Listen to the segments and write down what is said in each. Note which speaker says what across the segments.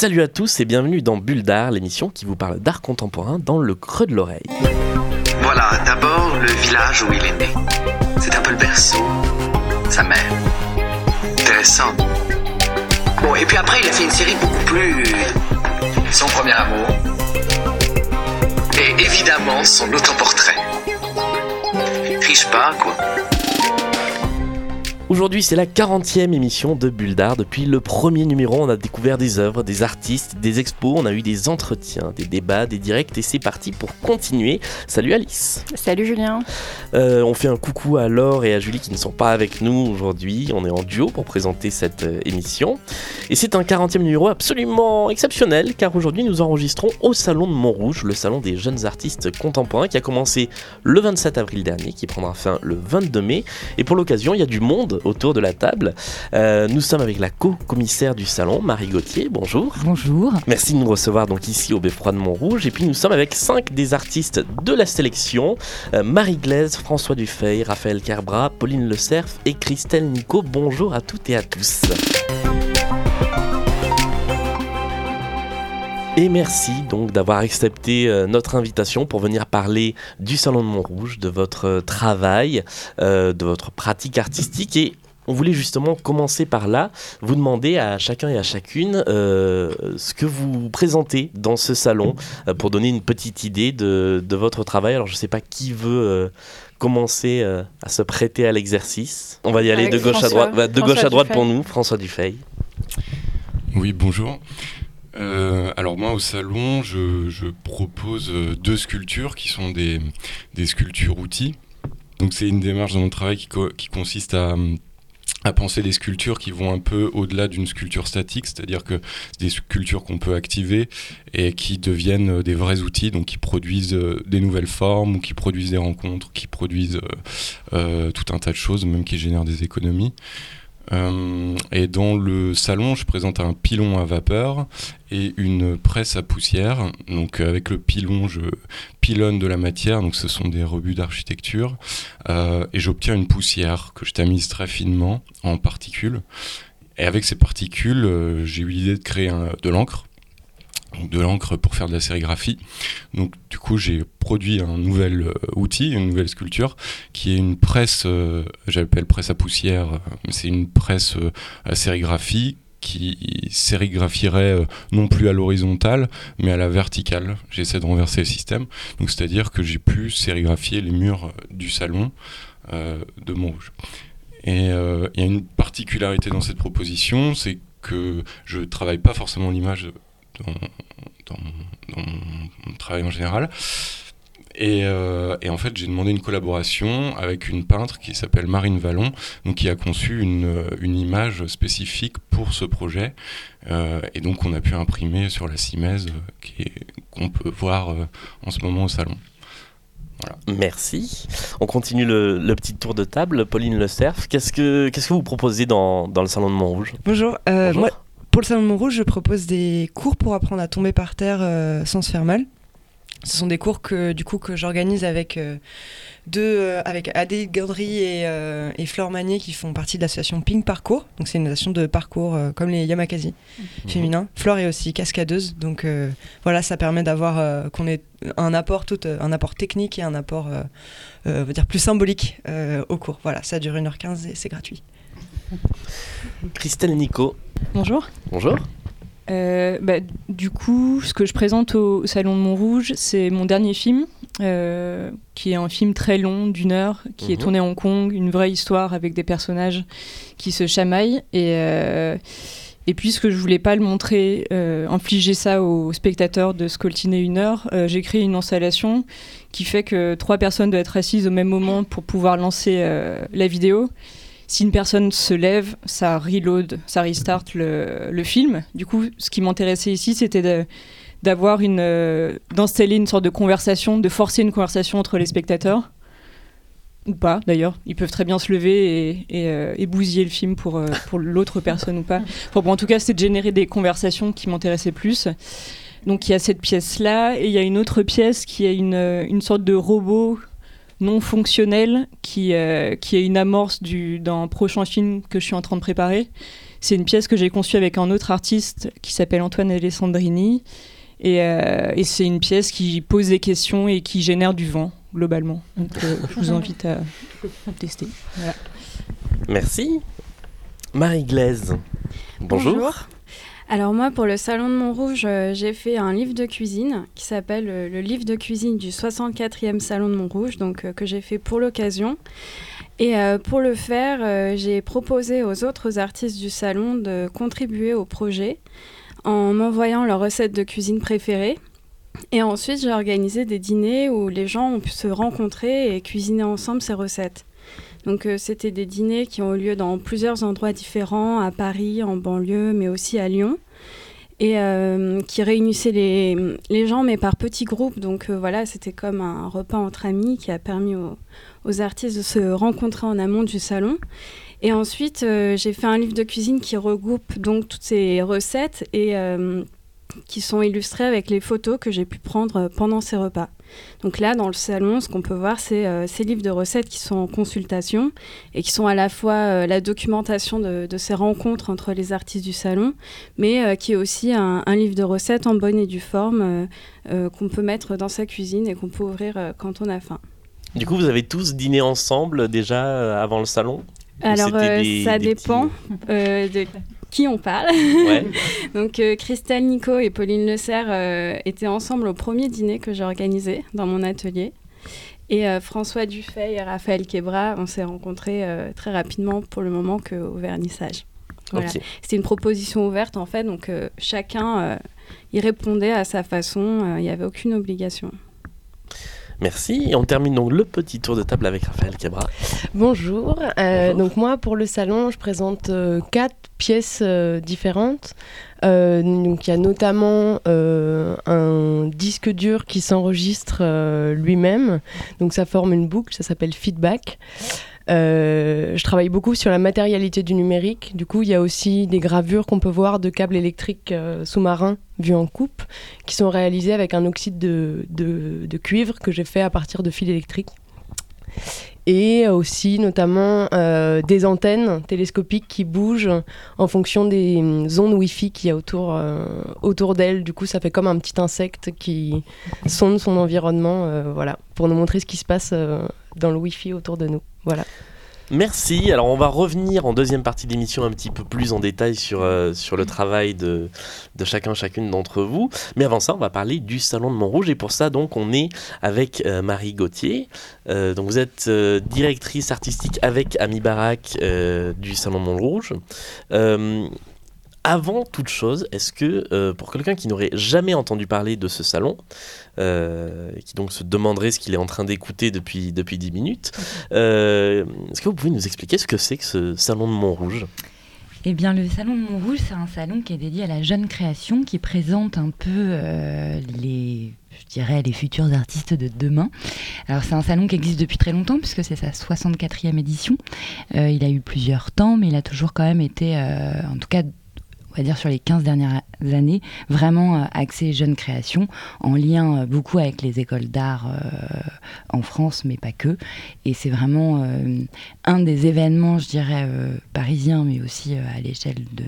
Speaker 1: Salut à tous et bienvenue dans Bulle d'art, l'émission qui vous parle d'art contemporain dans le creux de l'oreille.
Speaker 2: Voilà, d'abord le village où il est né. C'est un peu le berceau, sa mère. Intéressant. Bon, et puis après, il a fait une série beaucoup plus. Son premier amour. Et évidemment, son autoportrait. Triche pas, quoi.
Speaker 1: Aujourd'hui, c'est la 40e émission de Bulle d'Art. Depuis le premier numéro, on a découvert des œuvres, des artistes, des expos, on a eu des entretiens, des débats, des directs et c'est parti pour continuer. Salut Alice.
Speaker 3: Salut Julien.
Speaker 1: Euh, on fait un coucou à Laure et à Julie qui ne sont pas avec nous aujourd'hui. On est en duo pour présenter cette euh, émission. Et c'est un 40e numéro absolument exceptionnel car aujourd'hui nous enregistrons au Salon de Montrouge, le salon des jeunes artistes contemporains qui a commencé le 27 avril dernier, qui prendra fin le 22 mai. Et pour l'occasion, il y a du monde autour de la table. Euh, nous sommes avec la co-commissaire du salon, Marie Gauthier. Bonjour.
Speaker 4: Bonjour.
Speaker 1: Merci de nous recevoir donc ici au Beffroi de Montrouge. Et puis nous sommes avec cinq des artistes de la sélection euh, Marie Glaise, François Dufay, Raphaël Carbra, Pauline Le Cerf et Christelle Nico. Bonjour à toutes et à tous. Et merci donc d'avoir accepté euh, notre invitation pour venir parler du Salon de Montrouge, de votre euh, travail, euh, de votre pratique artistique. Et on voulait justement commencer par là, vous demander à chacun et à chacune ce que vous présentez dans ce salon pour donner une petite idée de, votre travail. Alors je ne sais pas qui veut commencer à se prêter à l'exercice. On va y aller de gauche à droite, de gauche à droite pour nous, François Dufay.
Speaker 5: Oui, bonjour. Euh, alors moi au salon, je, propose euh, deux sculptures qui sont des, sculptures outils. Donc c'est une démarche dans mon travail qui, consiste à, penser des sculptures qui vont un peu au-delà d'une sculpture statique, c'est-à-dire que c'est des sculptures qu'on peut activer et qui deviennent euh, des vrais outils, donc qui produisent des nouvelles formes ou qui produisent des rencontres, qui produisent tout un tas de choses, même qui génèrent des économies. Euh, et dans le salon, je présente un pilon à vapeur et une presse à poussière. Donc avec le pilon, je pilonne de la matière, donc ce sont des rebuts d'architecture, euh, et j'obtiens une poussière que je tamise très finement en particules. Et avec ces particules, euh, j'ai eu l'idée de créer de l'encre de l'encre pour faire de la sérigraphie. Donc du coup j'ai produit un nouvel euh, outil, une nouvelle sculpture qui est une presse, euh, j'appelle presse à poussière, euh, c'est une presse à sérigraphie qui sérigraphierait non plus à l'horizontale mais à la verticale. J'essaie de renverser le système. Donc c'est-à-dire que j'ai pu sérigraphier les murs du salon de Montrouge. Et il y a une particularité dans cette proposition, c'est que je travaille pas forcément l'image dans, mon travail en général. Euh, et, en fait, j'ai demandé une collaboration avec une peintre qui s'appelle Marine Vallon, donc qui a conçu une, une image spécifique pour ce projet. Euh, et donc, on a pu imprimer sur la Simèze, qu'on peut voir euh, en ce moment au salon.
Speaker 1: Voilà. Merci. On continue le, petit tour de table. Pauline Le Cerf, qu'est-ce que, qu'est-ce que vous proposez dans, dans le salon de Montrouge?
Speaker 4: Bonjour. Bonjour. Moi, pour le Salon de Montrouge, je propose des cours pour apprendre à tomber par terre euh, sans se faire mal. Ce sont des cours que du coup que j'organise avec euh, deux, euh, avec Adé Gaudry et, Flore Magnier qui font partie de l'association Pink Parcours. Donc c'est une association de parcours comme les Yamakasi mhm. féminins. Flore est aussi cascadeuse, donc voilà, ça permet d'avoir qu'on ait un apport tout, un apport technique et un apport, veut dire plus symbolique au cours. Voilà, ça dure 1h15 et c'est gratuit.
Speaker 1: Christelle Nico.
Speaker 3: Bonjour.
Speaker 1: Bonjour.
Speaker 3: Euh, bah, du coup, ce que je présente au Salon de Montrouge, c'est mon dernier film, euh, qui est un film très long, d'une heure, qui est mhm. tourné à Hong Kong, une vraie histoire avec des personnages qui se chamaillent. Et, euh, et puisque je voulais pas le montrer, infliger ça aux spectateurs de scoltiner une heure, j'ai créé une installation qui fait que trois personnes doivent être assises au même moment pour pouvoir lancer la vidéo si une personne se lève, ça reload, ça restart le, film. Du coup, ce qui m'intéressait ici, c'était d'avoir une, euh, d'installer une sorte de conversation, de forcer une conversation entre les spectateurs ou pas d'ailleurs. Ils peuvent très bien se lever et, euh, bousiller le film pour, euh, pour l'autre personne ou pas. en tout cas, c'est de générer des conversations qui m'intéressaient plus. Donc il y a cette pièce-là et il y a une autre pièce qui est une, une sorte de robot non fonctionnel qui, qui est une amorce d'un prochain film que je suis en train de préparer. C'est une pièce que j'ai conçue avec un autre artiste qui s'appelle Antoine Alessandrini. Et, et c'est une pièce qui pose des questions et qui génère du vent, globalement. Donc je vous invite à tester.
Speaker 1: Merci. Marie Glaise. Bonjour.
Speaker 6: Alors moi, pour le Salon de Montrouge, euh, j'ai fait un livre de cuisine qui s'appelle euh, le livre de cuisine du 64e Salon de Montrouge, donc euh, que j'ai fait pour l'occasion. Et pour le faire, j'ai proposé aux autres artistes du salon de contribuer au projet en m'envoyant leurs recettes de cuisine préférées. Et ensuite, j'ai organisé des dîners où les gens ont pu se rencontrer et cuisiner ensemble ces recettes. Donc euh, c'était des dîners qui ont eu lieu dans plusieurs endroits différents, à Paris, en banlieue, mais aussi à Lyon et euh, qui réunissaient les, gens, mais par petits groupes. Donc euh, voilà, c'était comme un repas entre amis qui a permis aux, aux, artistes de se rencontrer en amont du salon. Et ensuite, j'ai fait un livre de cuisine qui regroupe donc toutes ces recettes et qui sont illustrées avec les photos que j'ai pu prendre pendant ces repas. Donc là, dans le salon, ce qu'on peut voir, c'est euh, ces livres de recettes qui sont en consultation et qui sont à la fois euh, la documentation de, ces rencontres entre les artistes du salon, mais euh, qui est aussi un, livre de recettes en bonne et due forme qu'on peut mettre dans sa cuisine et qu'on peut ouvrir quand on a faim.
Speaker 1: Du coup, vous avez tous dîné ensemble déjà avant le salon?
Speaker 6: Alors, ça dépend de qui on parle. Donc euh, Christelle Nico et Pauline Le Serre euh, étaient ensemble au premier dîner que j'ai organisé dans mon atelier. Et euh, François Dufay et Raphaël Quebra, on s'est rencontrés très rapidement pour le moment qu'au vernissage. C'était une proposition ouverte en fait, donc chacun y répondait à sa façon, il n'y avait aucune obligation.
Speaker 1: Merci. Et on termine donc le petit tour de table avec Raphaël Cabra.
Speaker 7: Bonjour. Euh, donc moi, pour le salon, je présente euh, quatre pièces euh, différentes. donc il y a notamment un disque dur qui s'enregistre lui-même. Donc ça forme une boucle, ça s'appelle Feedback. Euh, je travaille beaucoup sur la matérialité du numérique. Du coup, il y a aussi des gravures qu'on peut voir de câbles électriques euh, sous-marins vus en coupe, qui sont réalisées avec un oxyde de, cuivre que j'ai fait à partir de fils électriques. Et aussi notamment euh, des antennes télescopiques qui bougent en fonction des ondes Wi-Fi qu'il y a autour, autour d'elles. Du coup, ça fait comme un petit insecte qui sonde son environnement, voilà, pour nous montrer ce qui se passe dans le Wi-Fi autour de nous. Voilà.
Speaker 1: Merci. Alors on va revenir en deuxième partie d'émission un petit peu plus en détail sur, euh, sur le travail de, de chacun, chacune d'entre vous. Mais avant ça, on va parler du Salon de Montrouge. Et pour ça, donc, on est avec euh, Marie Gauthier. Euh, donc vous êtes directrice artistique avec Ami Barak du Salon de Montrouge avant toute chose, est-ce que euh, pour quelqu'un qui n'aurait jamais entendu parler de ce salon, euh, qui donc se demanderait ce qu'il est en train d'écouter depuis, depuis 10 minutes, euh, est-ce que vous pouvez nous expliquer ce que c'est que ce salon de Montrouge?
Speaker 8: Eh bien, le Salon de Montrouge, c'est un salon qui est dédié à la jeune création, qui présente un peu les, je dirais, les futurs artistes de demain. Alors, c'est un salon qui existe depuis très longtemps, puisque c'est sa 64e édition. il a eu plusieurs temps, mais il a toujours quand même été, en tout cas, dire sur les 15 dernières années, vraiment euh, axé jeune création, en lien euh, beaucoup avec les écoles d'art euh, en France, mais pas que. Et c'est vraiment un des événements, je dirais, parisiens, mais aussi à l'échelle de,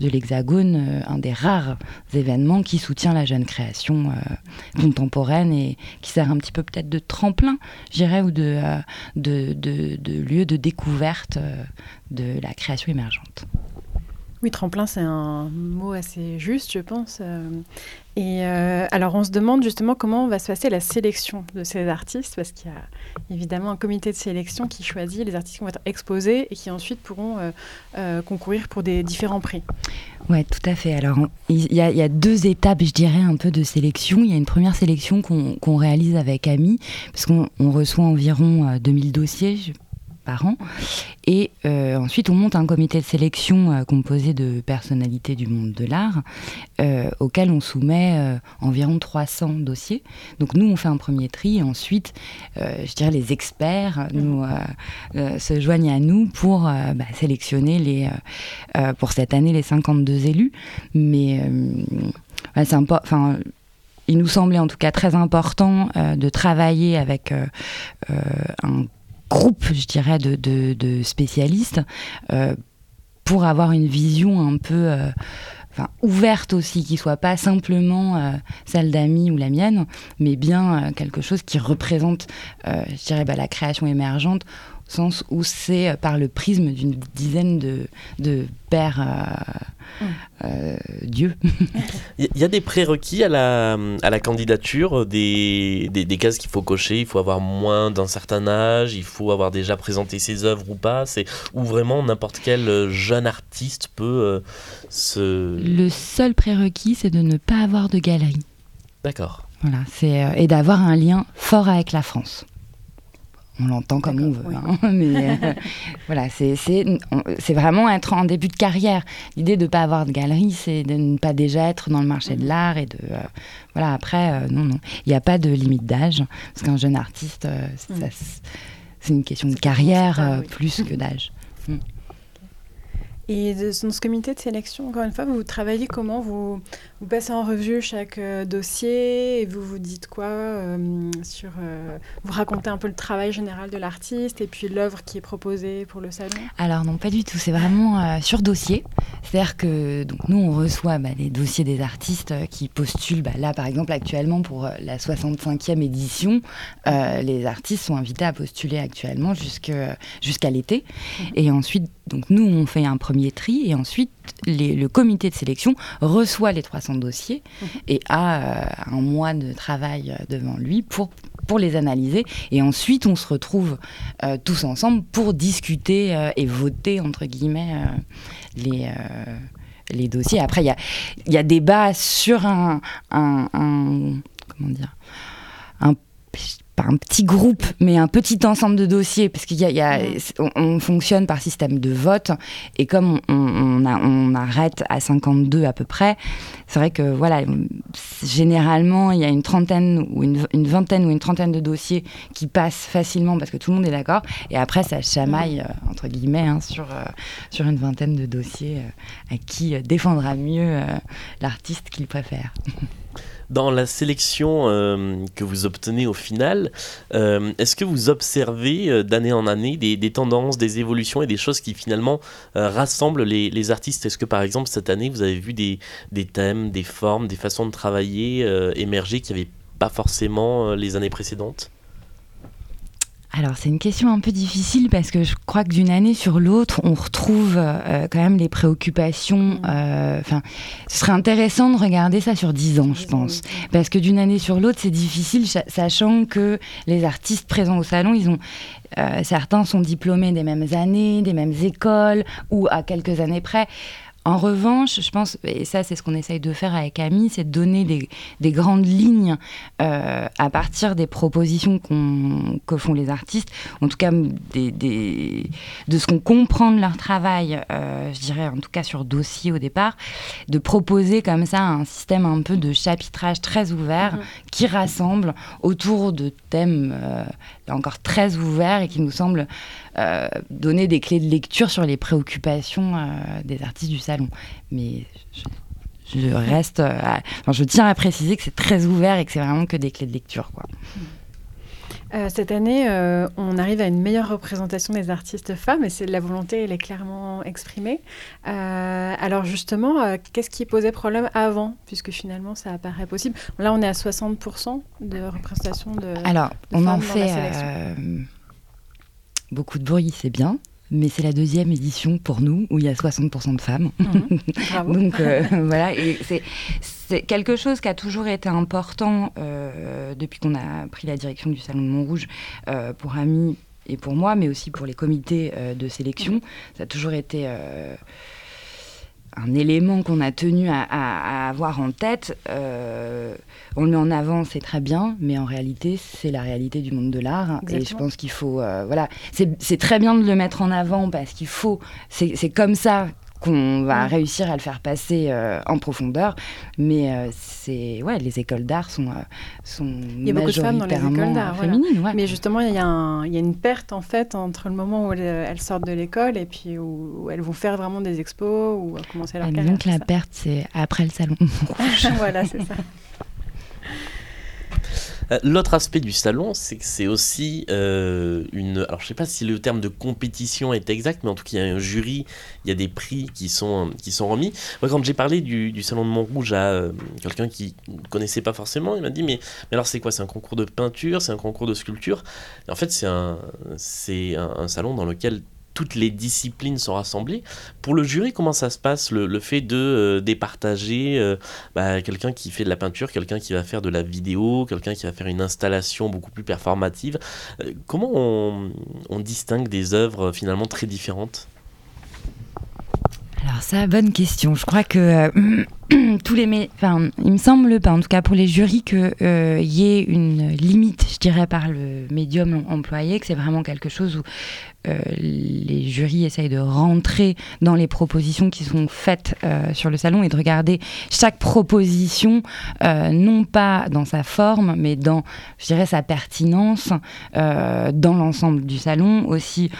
Speaker 8: de l'Hexagone, un des rares événements qui soutient la jeune création contemporaine et qui sert un petit peu peut-être de tremplin, je dirais, ou de, de, de, de lieu de découverte de la création émergente.
Speaker 9: Oui, tremplin, c'est un mot assez juste, je pense. Euh. Et euh, alors, on se demande justement comment va se passer la sélection de ces artistes, parce qu'il y a évidemment un comité de sélection qui choisit les artistes qui vont être exposés et qui ensuite pourront euh, concourir pour des différents prix.
Speaker 8: Oui, tout à fait. Alors, il y, a deux étapes, je dirais, un peu de sélection. Il y a une première sélection qu'on réalise avec Ami, parce qu'on reçoit environ 2000 dossiers, par an. Et euh, ensuite, on monte un comité de sélection euh, composé de personnalités du monde de l'art, euh, auquel on soumet environ 300 dossiers. Donc nous, on fait un premier tri, et ensuite, je dirais, les experts nous, se joignent à nous pour bah, sélectionner les, pour cette année les 52 élus. Mais c'est un Enfin, il nous semblait en tout cas très important de travailler avec un groupe, je dirais, de, spécialistes pour avoir une vision un peu enfin, ouverte aussi, qui soit pas simplement euh, celle d'amis ou la mienne, mais bien euh, quelque chose qui représente, euh, je dirais, bah, la création émergente sens où c'est par le prisme d'une dizaine de, de pères euh, Dieu.
Speaker 1: Il y a des prérequis à la, à la candidature, des, des, des cases qu'il faut cocher. Il faut avoir moins d'un certain âge, il faut avoir déjà présenté ses œuvres ou pas. C'est ou vraiment n'importe quel jeune artiste peut euh, se.
Speaker 8: Le seul prérequis, c'est de ne pas avoir de galerie.
Speaker 1: D'accord.
Speaker 8: Voilà, c'est euh, et d'avoir un lien fort avec la France on l'entend comme on veut. Hein, mais euh, voilà, c'est vraiment être en début de carrière. L'idée de ne pas avoir de galerie, c'est de ne pas déjà être dans le marché de mhm. l'art et de. Euh, voilà, après, euh, non, non. Il n'y a pas de limite d'âge. Parce qu'un jeune artiste, mhm. c'est une question de carrière plus que d'âge. Mm.
Speaker 9: Et dans ce comité de sélection, encore une fois, vous travaillez comment? Vous, vous passez en revue chaque euh, dossier et vous vous dites quoi euh, sur euh, Vous racontez un peu le travail général de l'artiste et puis l'œuvre qui est proposée pour le salon?
Speaker 8: Alors non, pas du tout. C'est vraiment sur dossier. C'est-à-dire que donc, nous, on reçoit bah, les dossiers des artistes qui postulent. Bah, là, par exemple, actuellement, pour la 65e édition, les artistes sont invités à postuler actuellement jusqu'à l'été. Mmh. Et ensuite, donc nous, on fait un premier tri et ensuite le comité de sélection reçoit les 300 dossiers mhm. et a euh, un mois de travail euh, devant lui pour pour les analyser et ensuite on se retrouve euh, tous ensemble pour discuter et voter entre guillemets les les dossiers. Après il y a il y a débat sur un, un, un comment dire un pas un petit groupe, mais un petit ensemble de dossiers, parce qu'il y a, on, fonctionne par système de vote, et comme on, on, arrête à 52 à peu près, c'est vrai que voilà, généralement il y a une trentaine ou une, vingtaine ou une trentaine de dossiers qui passent facilement parce que tout le monde est d'accord, et après ça chamaille euh, entre guillemets hein, sur euh, sur une vingtaine de dossiers euh, à qui défendra mieux l'artiste qu'il préfère.
Speaker 1: Dans la sélection euh, que vous obtenez au final, euh, est-ce que vous observez euh, d'année en année des, tendances, des évolutions et des choses qui finalement rassemblent les, artistes? Est-ce que par exemple cette année vous avez vu des, des thèmes, des formes, des façons de travailler émerger qui n'avaient pas forcément les années précédentes?
Speaker 8: Alors c'est une question un peu difficile parce que je crois que d'une année sur l'autre, on retrouve euh, quand même les préoccupations. Mm. Euh, enfin, ce serait intéressant de regarder ça sur dix ans, je pense, parce que d'une année sur l'autre, c'est difficile, sachant que les artistes présents au salon, ils ont euh, certains sont diplômés des mêmes années, des mêmes écoles ou à quelques années près. En revanche, je pense, et ça c'est ce qu'on essaye de faire avec Ami, c'est de donner des, grandes lignes euh, à partir des propositions que font les artistes, en tout cas des, de ce qu'on comprend de leur travail, euh, je dirais en tout cas sur dossier au départ, de proposer comme ça un système un peu de chapitrage très ouvert mhm. qui rassemble autour de thèmes euh, encore très ouverts et qui nous semble donner des clés de lecture sur les préoccupations des artistes du salon. Mais je, reste. Euh, je tiens à préciser que c'est très ouvert et que c'est vraiment que des clés de lecture. Quoi.
Speaker 9: Euh, cette année, euh, on arrive à une meilleure représentation des artistes femmes et c'est la volonté, elle est clairement exprimée. alors justement, qu'est-ce qui posait problème avant, puisque finalement ça apparaît possible Là, on est à 60% de représentation de.
Speaker 8: Alors, on en fait beaucoup de bruit, c'est bien mais c'est la deuxième édition pour nous où il y a 60% de femmes. Mhm. Donc euh, voilà, et c'est quelque chose qui a toujours été important euh, depuis qu'on a pris la direction du Salon de Montrouge euh, pour Ami et pour moi, mais aussi pour les comités de sélection. Ça a toujours été un élément qu'on a tenu à, avoir en tête. Euh, on le met en avant, c'est très bien, mais en réalité, c'est la réalité du monde de l'art. Et je pense qu'il faut. Euh, voilà, c'est très bien de le mettre en avant parce qu'il faut. C'est comme ça qu'on va réussir à le faire passer euh, en profondeur. Mais euh, c'est ouais, les écoles d'art sont, euh, sont il y a beaucoup de femmes dans les écoles d'art, féminines.
Speaker 9: Mais justement, il y, a il y, a une perte en fait entre le moment où elles, sortent de l'école et puis où, elles vont faire vraiment des expos ou commencer leur carrière.
Speaker 8: Donc la perte, c'est après le salon
Speaker 9: voilà, c'est ça.
Speaker 1: Euh, l'autre aspect du salon, c'est que c'est aussi euh, une. Alors, je sais pas si le terme de compétition est exact, mais en tout cas, il y a un jury, il y a des prix qui sont, qui sont remis. Moi, quand j'ai parlé du, du, salon de Montrouge à euh, quelqu'un qui ne connaissait pas forcément, il m'a dit mais, mais alors, c'est quoi? C'est un concours de peinture? C'est un concours de sculpture? En fait, c'est un, un salon dans lequel toutes les disciplines sont rassemblées. Pour le jury, comment ça se passe, le, fait de euh, départager euh, bah, quelqu'un qui fait de la peinture, quelqu'un qui va faire de la vidéo, quelqu'un qui va faire une installation beaucoup plus performative euh, Comment on, on, distingue des œuvres finalement très différentes?
Speaker 8: Alors ça, bonne question. Je crois que tous les, enfin, il me semble pas, en tout cas pour les jurys, qu'il euh, y ait une limite, je dirais, par le médium employé, que c'est vraiment quelque chose où euh, les jurys essayent de rentrer dans les propositions qui sont faites euh, sur le salon et de regarder chaque proposition, non pas dans sa forme, mais dans, je dirais, sa pertinence dans l'ensemble du salon aussi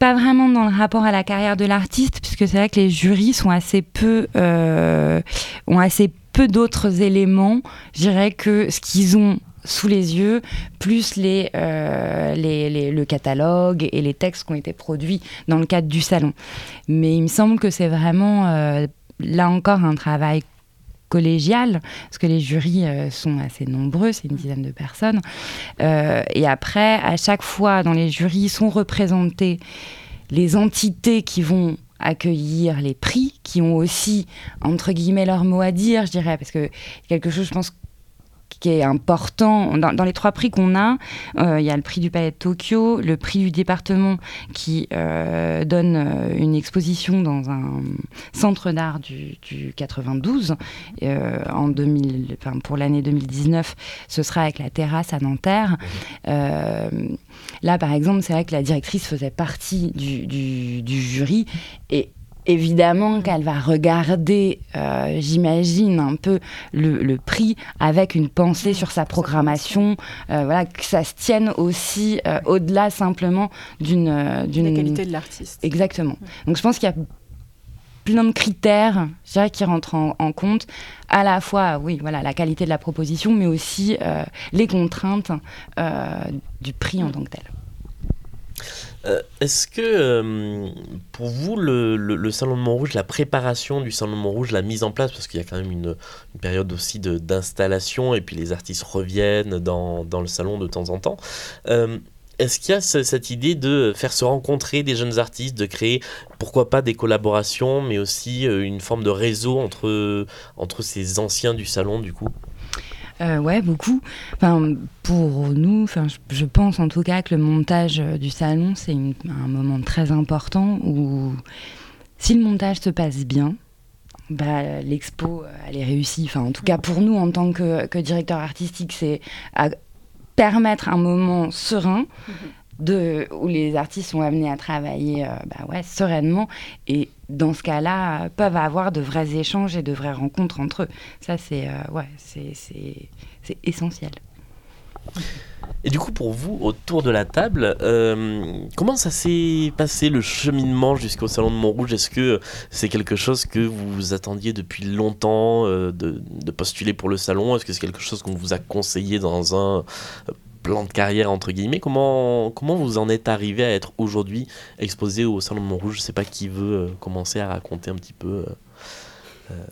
Speaker 8: pas vraiment dans le rapport à la carrière de l'artiste, puisque c'est vrai que les jurys sont assez peu, euh, ont assez peu d'autres éléments, je dirais, que ce qu'ils ont sous les yeux, plus les, euh, les, les, le catalogue et les textes qui ont été produits dans le cadre du salon. Mais il me semble que c'est vraiment, euh, là encore, un travail collégial, parce que les jurys euh, sont assez nombreux, c'est une dizaine de personnes. Euh, et après, à chaque fois, dans les jurys sont représentés les entités qui vont accueillir les prix, qui ont aussi, entre guillemets, leur mot à dire, je dirais, parce que quelque chose, je pense, qui est important. Dans, les trois prix qu'on a, euh, il y a le prix du Palais de Tokyo, le prix du département qui euh, donne euh, une exposition dans un centre d'art du, 92 en 2000, enfin, pour l'année 2019. Ce sera avec la terrasse à Nanterre. là, par exemple, c'est vrai que la directrice faisait partie du, du, du jury et évidemment qu'elle va regarder, euh, j'imagine, un peu le, prix avec une pensée sur sa programmation, euh, voilà, que ça se tienne aussi euh, au-delà simplement d'une... d'une
Speaker 9: La qualité de l'artiste.
Speaker 8: Exactement. Donc je pense qu'il y a plein de critères je dirais, qui rentrent en, en, compte, à la fois oui, voilà, la qualité de la proposition, mais aussi les contraintes du prix en tant que tel.
Speaker 1: Euh, est-ce que euh, pour vous, le, Salon de Montrouge, la préparation du Salon de Montrouge, la mise en place, parce qu'il y a quand même une, période aussi d'installation et puis les artistes reviennent dans, dans, le salon de temps en temps, euh, est-ce qu'il y a cette idée de faire se rencontrer des jeunes artistes, de créer pourquoi pas des collaborations, mais aussi une forme de réseau entre, entre ces anciens du salon du coup?
Speaker 8: Euh, ouais, beaucoup. Enfin, pour nous, enfin, je, pense en tout cas que le montage euh, du salon, c'est un moment très important où, si le montage se passe bien, bah, l'expo, euh, elle est réussie. Enfin, en tout cas, pour nous, en tant que, que directeur artistique, c'est permettre un moment serein. Mm-hmm où les artistes sont amenés à travailler euh, bah ouais, sereinement et dans ce cas-là peuvent avoir de vrais échanges et de vraies rencontres entre eux. Ça, c'est euh, ouais, essentiel.
Speaker 1: Et du coup, pour vous, autour de la table, euh, comment ça s'est passé le cheminement jusqu'au Salon de Montrouge? Est-ce que c'est quelque chose que vous attendiez depuis longtemps de, de, postuler pour le salon? Est-ce que c'est quelque chose qu'on vous a conseillé dans un plan de carrière entre guillemets. Comment, comment vous en êtes arrivé à être aujourd'hui exposé au Salon de Montrouge? Je sais pas qui veut euh, commencer à raconter un petit peu. Euh,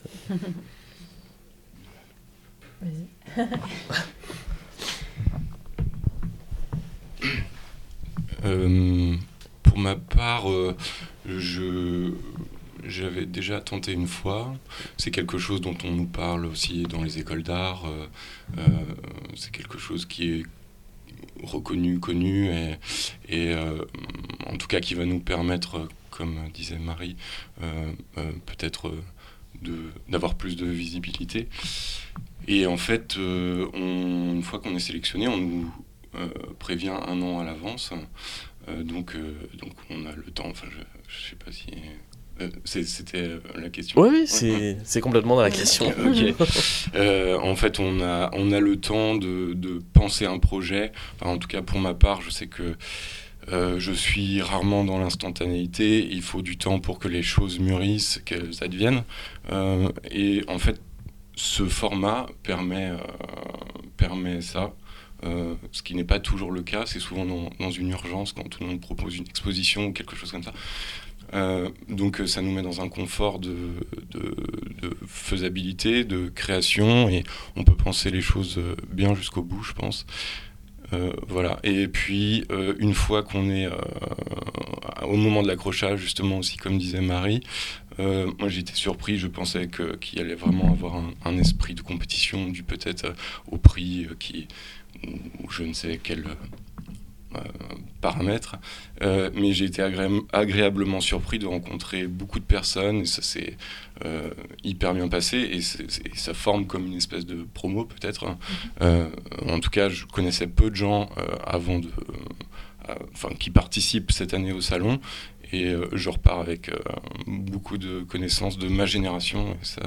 Speaker 5: euh. pour ma part, je j'avais déjà tenté une fois. C'est quelque chose dont on nous parle aussi dans les écoles d'art. c'est quelque chose qui est reconnu, connu, et, euh, en tout cas qui va nous permettre, comme disait Marie, euh, euh, peut-être d'avoir plus de visibilité. Et en fait, une fois qu'on est sélectionné, on nous prévient un an à l'avance. donc, donc on a le temps, enfin je ne sais pas si euh, c'était euh, la question.
Speaker 1: Oui, c'est complètement dans la question.
Speaker 5: Euh, en fait, on a, on a le temps de, de penser un projet. en tout cas, pour ma part, je sais que je suis rarement dans l'instantanéité. Il faut du temps pour que les choses mûrissent, qu'elles adviennent. et en fait, ce format permet, permet ça. ce qui n'est pas toujours le cas, c'est souvent dans, une urgence quand tout le monde propose une exposition ou quelque chose comme ça. Donc ça nous met dans un confort de, faisabilité, de création, et on peut penser les choses bien jusqu'au bout, je pense. Euh, voilà. Et puis, euh, une fois qu'on est euh, au moment de l'accrochage, justement, aussi, comme disait Marie, moi j'étais surpris, je pensais qu'il allait vraiment avoir un, esprit de compétition, dû peut-être au prix qui, ou, je ne sais quel euh, paramètres. Euh, mais j'ai été agréablement surpris de rencontrer beaucoup de personnes et ça s'est euh, hyper bien passé et, ça forme comme une espèce de promo peut-être. Hein. En tout cas, je connaissais peu de gens avant de, enfin, qui participent cette année au salon et je repars avec beaucoup de connaissances de ma génération et ça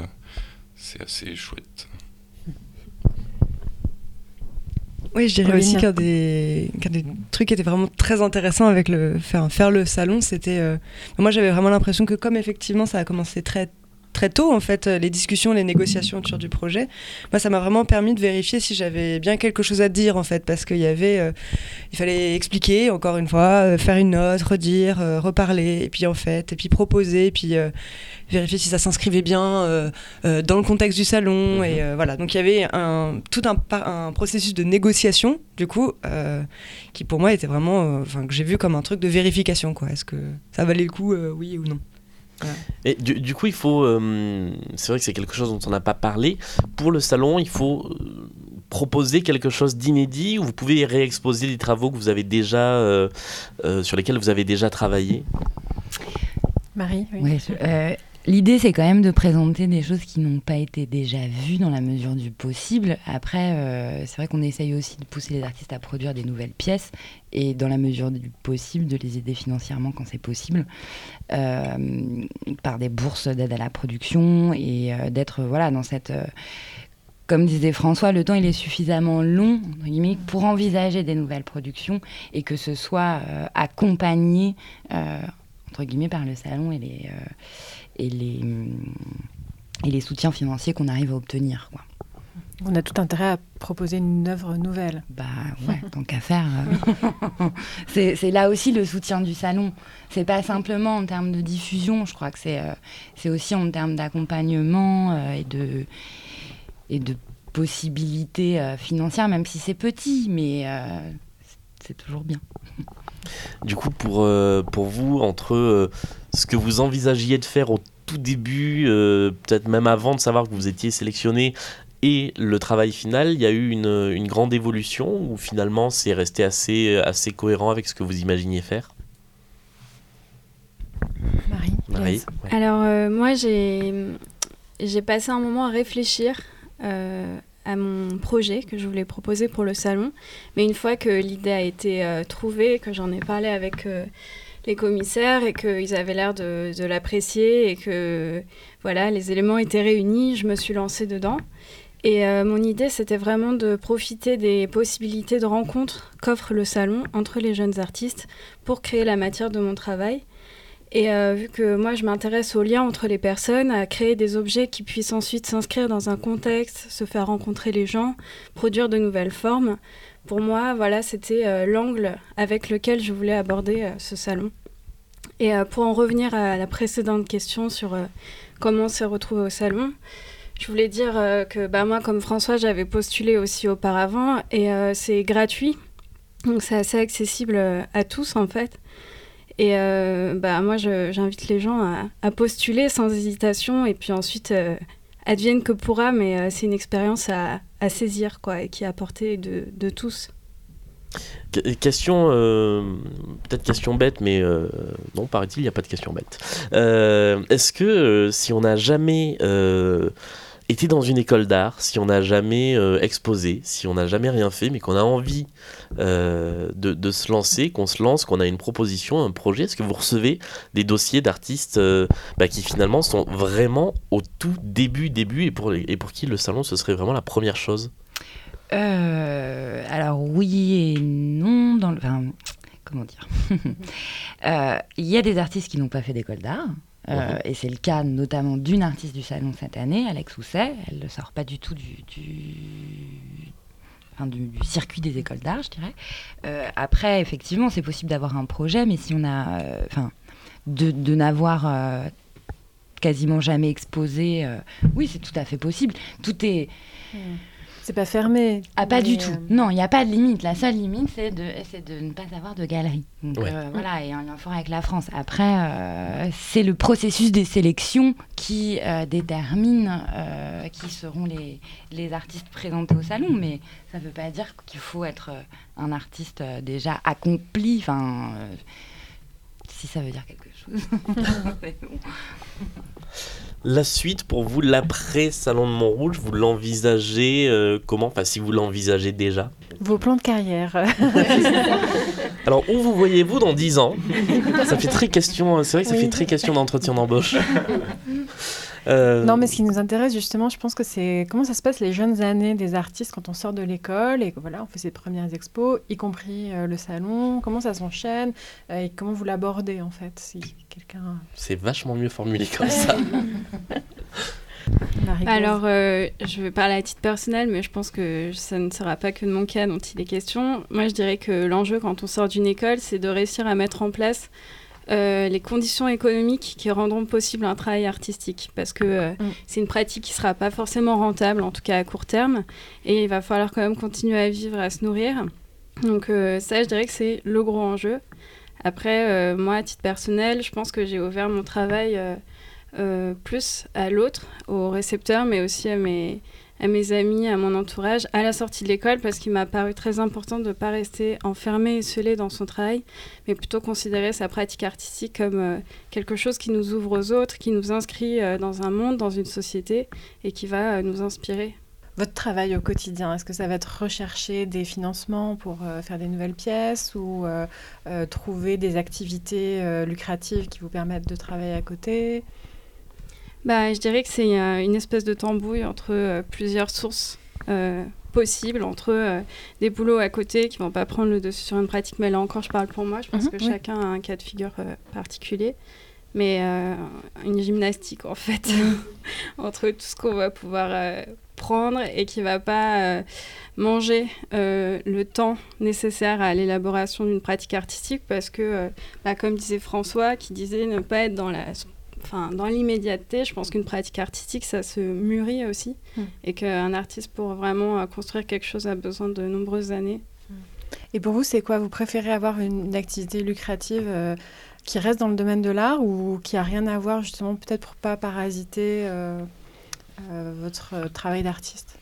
Speaker 5: c'est assez chouette.
Speaker 4: Oui, je dirais aussi qu'un des, des, trucs qui était vraiment très intéressant avec le faire, faire le salon, c'était. Euh, moi, j'avais vraiment l'impression que, comme effectivement, ça a commencé très très tôt en fait les discussions, les négociations autour du projet. Moi, ça m'a vraiment permis de vérifier si j'avais bien quelque chose à dire en fait, parce qu'il y avait, euh, il fallait expliquer encore une fois, euh, faire une note, redire, reparler, et puis en fait, et puis proposer, et puis vérifier si ça s'inscrivait bien euh, euh, dans le contexte du salon. Mhm. Et euh, voilà, donc il y avait un, tout un, un, processus de négociation, du coup, qui pour moi était vraiment, enfin que j'ai vu comme un truc de vérification. quoi. Est-ce que ça valait le coup, oui ou non?
Speaker 1: Et du, coup, il faut. c'est vrai que c'est quelque chose dont on n'a pas parlé. Pour le salon, il faut proposer quelque chose d'inédit ou vous pouvez réexposer des travaux que vous avez déjà, sur lesquels vous avez déjà travaillé?
Speaker 9: Marie oui.
Speaker 8: L'idée, c'est quand même de présenter des choses qui n'ont pas été déjà vues dans la mesure du possible. Après, euh, c'est vrai qu'on essaye aussi de pousser les artistes à produire des nouvelles pièces et dans la mesure du possible de les aider financièrement quand c'est possible, euh, par des bourses d'aide à la production et euh, d'être voilà dans cette comme disait François, le temps il est suffisamment long pour envisager des nouvelles productions et que ce soit accompagné entre guillemets par le salon et les et les, et les soutiens financiers qu'on arrive à obtenir. Quoi.
Speaker 9: On a tout intérêt à proposer une œuvre nouvelle.
Speaker 8: Bah ouais, tant qu'à faire. Euh. c'est là aussi le soutien du salon. C'est pas simplement en termes de diffusion, je crois que c'est euh, c'est aussi en termes d'accompagnement euh, et, de, et de possibilités financières, même si c'est petit, mais c'est toujours bien.
Speaker 1: Du coup, pour, pour vous, entre ce que vous envisagiez de faire au tout début, euh, peut-être même avant de savoir que vous étiez sélectionné, et le travail final, il y a eu une, grande évolution ou finalement c'est resté assez, assez cohérent avec ce que vous imaginiez faire?
Speaker 6: Marie, Alors euh, moi j'ai, j'ai passé un moment à réfléchir euh, à mon projet que je voulais proposer pour le salon, mais une fois que l'idée a été trouvée, que j'en ai parlé avec les commissaires et qu'ils avaient l'air de, l'apprécier et que voilà, les éléments étaient réunis, je me suis lancée dedans. Et euh, mon idée, c'était vraiment de profiter des possibilités de rencontres qu'offre le salon entre les jeunes artistes pour créer la matière de mon travail. Et euh, vu que moi, je m'intéresse aux liens entre les personnes, à créer des objets qui puissent ensuite s'inscrire dans un contexte, se faire rencontrer les gens, produire de nouvelles formes, pour moi, voilà, c'était euh, l'angle avec lequel je voulais aborder euh, ce salon. Et pour en revenir à la précédente question sur comment on s'est retrouvé au salon, je voulais dire que bah, moi, comme François, j'avais postulé aussi auparavant et c'est gratuit. Donc c'est assez accessible à tous en fait. Et bah, moi, j'invite les gens à, à, postuler sans hésitation et puis ensuite advienne que pourra, mais euh, c'est une expérience à, saisir quoi, et qui est apportée de, de tous.
Speaker 1: Question, euh, peut-être question bête, mais euh, non, paraît-il, il n'y a pas de question bête. Est-ce que si on n'a jamais été dans une école d'art, si on n'a jamais euh, exposé, si on n'a jamais rien fait, mais qu'on a envie euh, de, se lancer, qu'on se lance, qu'on a une proposition, un projet, est-ce que vous recevez des dossiers d'artistes euh, bah, qui finalement sont vraiment au tout début, début, et pour, qui le salon, ce serait vraiment la première chose?
Speaker 8: Alors oui et non, dans le... Comment dire? Il y a des artistes qui n'ont pas fait d'école d'art. Mhm. Et c'est le cas notamment d'une artiste du salon cette année, Alex Housset. Elle ne sort pas du tout du, du, circuit des écoles d'art, je dirais. après, effectivement, c'est possible d'avoir un projet, mais si on a, enfin, de, de n'avoir quasiment jamais exposé, oui, c'est tout à fait possible. Tout est
Speaker 9: hmm. C'est pas fermé.
Speaker 8: Ah, pas du tout. Euh, non, il n'y a pas de limite. La seule limite, c'est de, de ne pas avoir de galerie. Donc euh, voilà, et un fort avec la France. Après, euh, c'est le processus des sélections qui détermine qui seront les, les artistes présentés au salon. Mais ça ne veut pas dire qu'il faut être un artiste déjà accompli. Enfin, si ça veut dire quelque chose.
Speaker 1: La suite pour vous, l'après Salon de Montrouge, vous l'envisagez euh, comment? Enfin, si vous l'envisagez déjà
Speaker 9: Vos plans de carrière.
Speaker 1: Alors, où vous voyez-vous dans 10 ans? Ça fait très question, c'est vrai que ça fait très question d'entretien d'embauche.
Speaker 9: Euh, non, mais ce qui nous intéresse justement, je pense que c'est comment ça se passe les jeunes années des artistes quand on sort de l'école et que voilà, on fait ses premières expos, y compris euh, le salon. Comment ça s'enchaîne et comment vous l'abordez en fait, si quelqu'un.
Speaker 1: C'est vachement mieux formulé comme ça.
Speaker 6: Alors, euh, je vais parler à titre personnel, mais je pense que ça ne sera pas que de mon cas dont il est question. Moi, je dirais que l'enjeu quand on sort d'une école, c'est de réussir à mettre en place euh, les conditions économiques qui rendront possible un travail artistique. Parce que euh, mm. c'est une pratique qui ne sera pas forcément rentable, en tout cas à court terme. Et il va falloir quand même continuer à vivre, à se nourrir. Donc ça, je dirais que c'est le gros enjeu. Après, moi, à titre personnel, je pense que j'ai ouvert mon travail euh, plus à l'autre, au récepteur, mais aussi à mes, à mes amis, à mon entourage, à la sortie de l'école, parce qu'il m'a paru très important de ne pas rester enfermé et scellé dans son travail, mais plutôt considérer sa pratique artistique comme euh, quelque chose qui nous ouvre aux autres, qui nous inscrit euh, dans un monde, dans une société, et qui va nous inspirer.
Speaker 9: Votre travail au quotidien, est-ce que ça va être rechercher des financements pour faire des nouvelles pièces ou trouver des activités lucratives qui vous permettent de travailler à côté?
Speaker 6: Bah, Je dirais que c'est euh, une espèce de tambouille entre euh, plusieurs sources euh, possibles, entre des boulots à côté qui vont pas prendre le dessus sur une pratique, mais là encore, je parle pour moi, je pense mhm, que chacun a un cas de figure particulier. Mais une gymnastique, en fait, entre tout ce qu'on va pouvoir prendre et qui va pas manger le temps nécessaire à l'élaboration d'une pratique artistique parce que, bah, comme disait François, qui disait ne pas être dans la enfin, dans l'immédiateté, je pense qu'une pratique artistique, ça se mûrit aussi. Hmm. Et qu'un artiste, pour vraiment euh, construire quelque chose, a besoin de nombreuses années. Hmm.
Speaker 9: Et pour vous, c'est quoi? Vous préférez avoir une, activité lucrative euh, qui reste dans le domaine de l'art ou qui a rien à voir, justement, peut-être pour pas parasiter euh, votre travail d'artiste?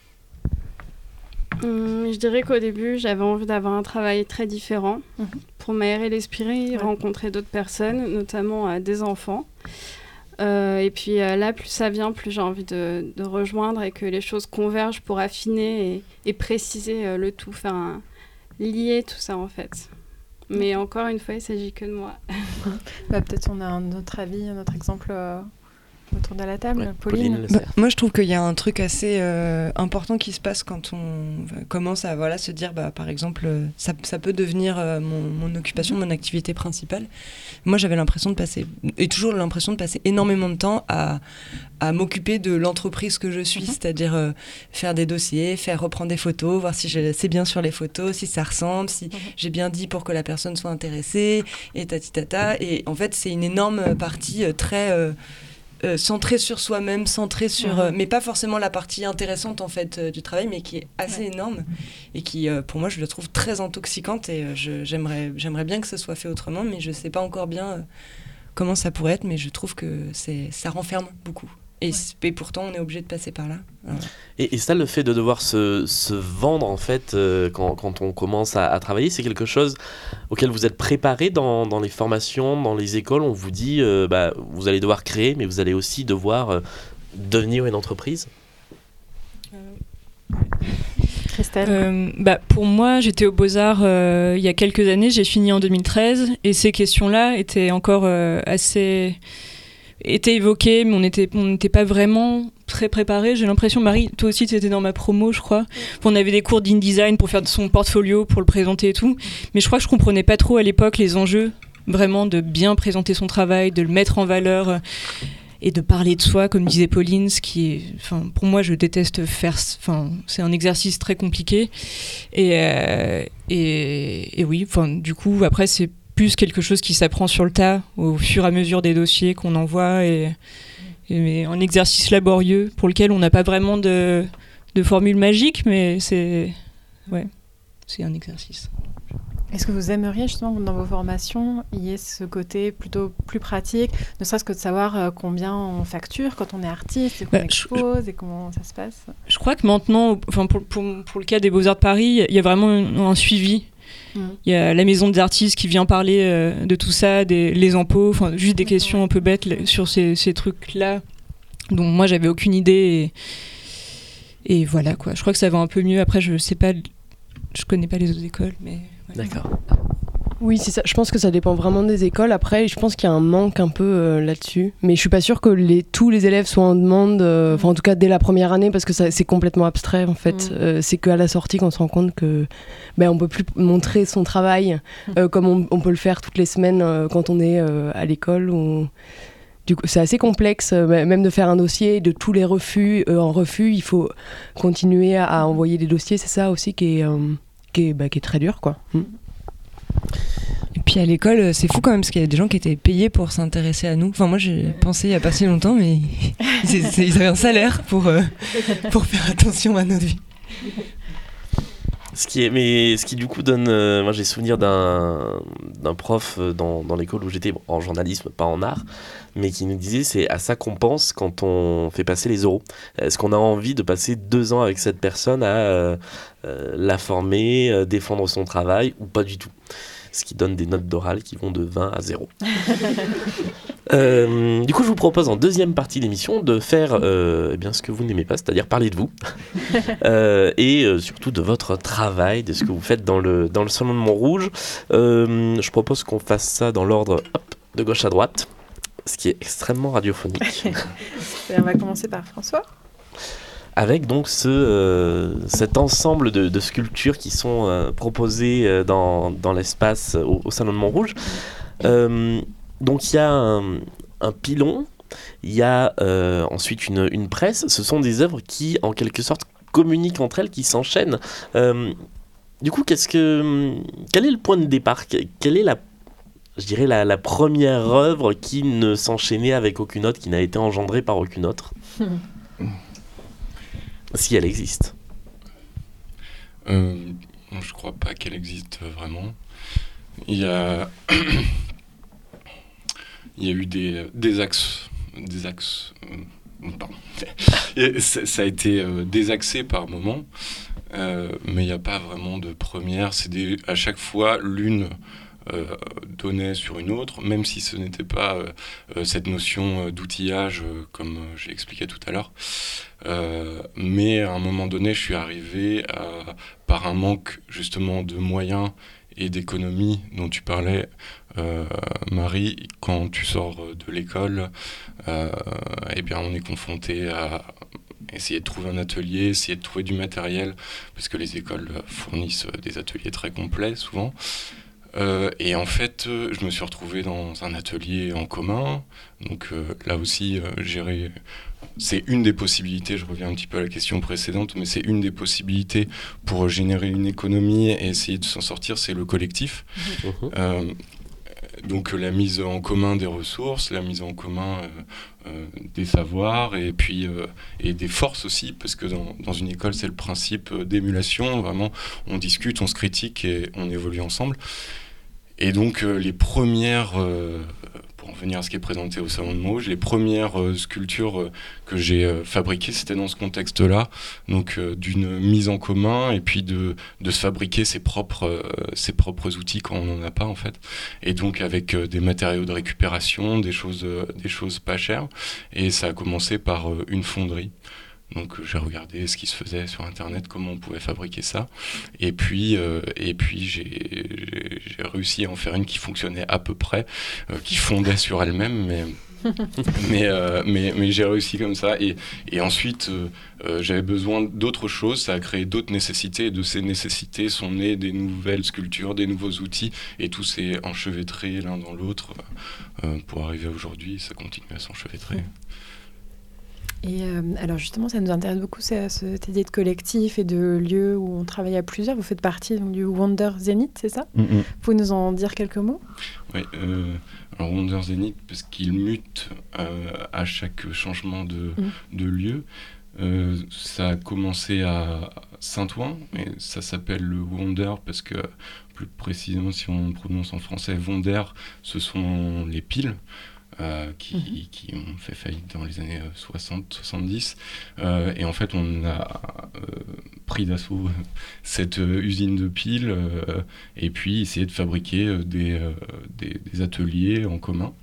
Speaker 6: Hum, je dirais qu'au début, j'avais envie d'avoir un travail très différent mhm. pour m'aérer l'esprit, rencontrer d'autres personnes, notamment des enfants. Euh, et puis euh, là, plus ça vient, plus j'ai envie de, rejoindre et que les choses convergent pour affiner et, préciser euh, le tout, faire lier tout ça en fait. Mais encore une fois, il s'agit que de moi.
Speaker 9: bah, Peut-être on a un autre avis, un autre exemple autour de la table. Pauline,
Speaker 4: bah, Moi, je trouve qu'il y a un truc assez euh, important qui se passe quand on commence à voilà, se dire, bah, par exemple, euh, ça, ça peut devenir euh, mon, mon, occupation, mon activité principale. Moi, j'avais l'impression de passer, et toujours l'impression de passer énormément de temps à, à m'occuper de l'entreprise que je suis, mhm. c'est-à-dire faire des dossiers, faire reprendre des photos, voir si c'est bien sur les photos, si ça ressemble, si mhm. j'ai bien dit pour que la personne soit intéressée, et tati tata. Et en fait, c'est une énorme partie très euh, centré sur soi-même, centré sur, euh, mais pas forcément la partie intéressante en fait euh, du travail, mais qui est assez énorme et qui, pour moi, je le trouve très intoxicante et j'aimerais, j'aimerais bien que ce soit fait autrement, mais je sais pas encore bien comment ça pourrait être, mais je trouve que c'est, ça renferme beaucoup. Et, pourtant, on est obligé de passer par là.
Speaker 1: Et, ça, le fait de devoir se, se vendre, en fait, euh, quand, quand, on commence à, travailler, c'est quelque chose auquel vous êtes préparé dans, dans, les formations, dans les écoles. On vous dit, euh, bah, vous allez devoir créer, mais vous allez aussi devoir euh, devenir une entreprise.
Speaker 3: Christelle. Bah, Pour moi, j'étais au Beaux-Arts il y a quelques années, j'ai fini en 2013, et ces questions-là étaient encore assez était évoqué, mais on n'était on pas vraiment très préparé. J'ai l'impression, Marie, toi aussi, tu étais dans ma promo, je crois. On avait des cours d'InDesign pour faire son portfolio, pour le présenter et tout. Mais je crois que je comprenais pas trop à l'époque les enjeux vraiment de bien présenter son travail, de le mettre en valeur et de parler de soi, comme disait Pauline, ce qui est, enfin, pour moi, je déteste faire, enfin, c'est un exercice très compliqué. Et, et, et, oui, enfin, du coup, après, c'est plus quelque chose qui s'apprend sur le tas au fur et à mesure des dossiers qu'on envoie et, et un exercice laborieux pour lequel on n'a pas vraiment de, de formule magique, mais c'est ouais, c'est un exercice.
Speaker 9: Est-ce que vous aimeriez justement que dans vos formations, il y ait ce côté plutôt plus pratique, ne serait-ce que de savoir euh, combien on facture quand on est artiste et qu'on bah, expose et comment ça se passe?
Speaker 3: Je crois que maintenant, enfin pour, pour, pour le cas des Beaux-Arts de Paris, il y a vraiment un, suivi. Il y a la maison des artistes qui vient parler euh, de tout ça, des, les impôts, enfin juste des questions un peu bêtes sur ces, ces trucs-là dont moi j'avais aucune idée. Et, et, voilà quoi. Je crois que ça va un peu mieux. Après, je sais pas, je connais pas les autres écoles, mais.
Speaker 1: D'accord.
Speaker 7: Oui, c'est ça. Je pense que ça dépend vraiment des écoles. Après, je pense qu'il y a un manque un peu euh, là-dessus. Mais je suis pas sûre que les, tous les élèves soient en demande, euh, enfin en tout cas dès la première année, parce que c'est complètement abstrait en fait. Mm. Euh, c'est qu'à la sortie qu'on se rend compte que ben, on peut plus montrer son travail mm. comme on, on, peut le faire toutes les semaines quand on est à l'école. Ou... Du coup, c'est assez complexe, même de faire un dossier, de tous les refus. en refus, il faut continuer à, envoyer des dossiers. C'est ça aussi qui est, qui est, bah, qui est très dur, quoi. Mm.
Speaker 4: Et puis à l'école, c'est fou quand même, parce qu'il y a des gens qui étaient payés pour s'intéresser à nous. Enfin, moi, j'ai pensé il n'y a pas si longtemps, mais ils, avaient un salaire pour, euh, pour faire attention à notre vie.
Speaker 1: Ce qui est, mais ce qui du coup donne, euh, moi j'ai souvenir d'un d'un prof euh, dans, dans l'école où j'étais en journalisme, pas en art, mais qui nous disait c'est à ça qu'on pense quand on fait passer les euros. Est-ce qu'on a envie de passer deux ans avec cette personne à la former, défendre son travail ou pas du tout? Ce qui donne des notes d'oral qui vont de 20 à 0. Euh, du coup, je vous propose en deuxième partie d'émission de faire euh, eh bien, ce que vous n'aimez pas, c'est-à-dire parler de vous, euh, et surtout de votre travail, de ce que vous faites dans le, dans le Salon de Montrouge. je propose qu'on fasse ça dans l'ordre de gauche à droite, ce qui est extrêmement radiophonique.
Speaker 9: on va commencer par François
Speaker 1: avec donc ce, euh, cet ensemble de, sculptures qui sont euh, proposées euh, dans, dans l'espace au, Salon de Montrouge. donc il y a un, pilon, il y a ensuite une, presse, ce sont des œuvres qui en quelque sorte communiquent entre elles, qui s'enchaînent. du coup, qu'est-ce que, quel est le point de départ? Quelle est la je dirais la, la première œuvre qui ne s'enchaînait avec aucune autre, qui n'a été engendrée par aucune autre? Si elle existe.
Speaker 5: Euh, je crois pas qu'elle existe vraiment. Il y a, il y a eu des, des axes. Des axes. Euh, ça a été euh, désaxé par moment, euh, mais il n'y a pas vraiment de première. C'est à chaque fois l'une donnait sur une autre, même si ce n'était pas euh, euh, cette notion d'outillage comme j'ai expliqué tout à l'heure. mais à un moment donné, je suis arrivé par un manque justement de moyens et d'économie dont tu parlais, Marie, quand tu sors de l'école, eh bien, on est confronté à essayer de trouver un atelier, essayer de trouver du matériel, parce que les écoles fournissent des ateliers très complets souvent. Euh, et en fait, euh, je me suis retrouvé dans un atelier en commun. Donc euh, là aussi, gérer, c'est une des possibilités. Je reviens un petit peu à la question précédente, mais c'est une des possibilités pour générer une économie et essayer de s'en sortir. C'est le collectif. Mhm. Donc la mise en commun des ressources, la mise en commun des savoirs et puis et des forces aussi, parce que dans, dans une école, c'est le principe d'émulation. Vraiment, on discute, on se critique et on évolue ensemble. Et donc euh, les premières, euh, en venir à ce qui est présenté au Salon de Montrouge, les premières euh, sculptures que j'ai fabriquées, c'était dans ce contexte-là, donc d'une mise en commun et puis de, de se fabriquer ses propres, ses propres outils quand on n'en a pas en fait. Et donc avec des matériaux de récupération, des choses, des choses pas chères. Et ça a commencé par une fonderie. Donc j'ai regardé ce qui se faisait sur internet, comment on pouvait fabriquer ça, et puis euh, et puis j'ai réussi à en faire une qui fonctionnait à peu près, euh, qui fondait sur elle-même, mais mais, euh, mais, mais j'ai réussi comme ça. Et, et ensuite, euh, euh, j'avais besoin d'autres choses. Ça a créé d'autres nécessités. Et de ces nécessités sont nées des nouvelles sculptures, des nouveaux outils. Et tout s'est enchevêtré l'un dans l'autre pour arriver à aujourd'hui. Ça continue à s'enchevêtrer.
Speaker 9: Et euh, alors justement, ça nous intéresse beaucoup cette idée de collectif et de lieu où on travaille à plusieurs. Vous faites partie donc, du Wonder Zenith, c'est ça? Mm Vous pouvez nous en dire quelques mots?
Speaker 5: Oui, euh, alors Wonder Zenith, parce qu'il mute euh, à chaque changement de, mm. de lieu. ça a commencé à Saint-Ouen, et ça s'appelle le Wonder parce que, plus précisément, si on prononce en français, Wonder, ce sont les piles. Euh, mhm. qui, ont fait faillite dans les années 60-70. Euh, euh, et en fait, on a pris d'assaut cette usine de piles et puis essayé de fabriquer des, des ateliers en commun.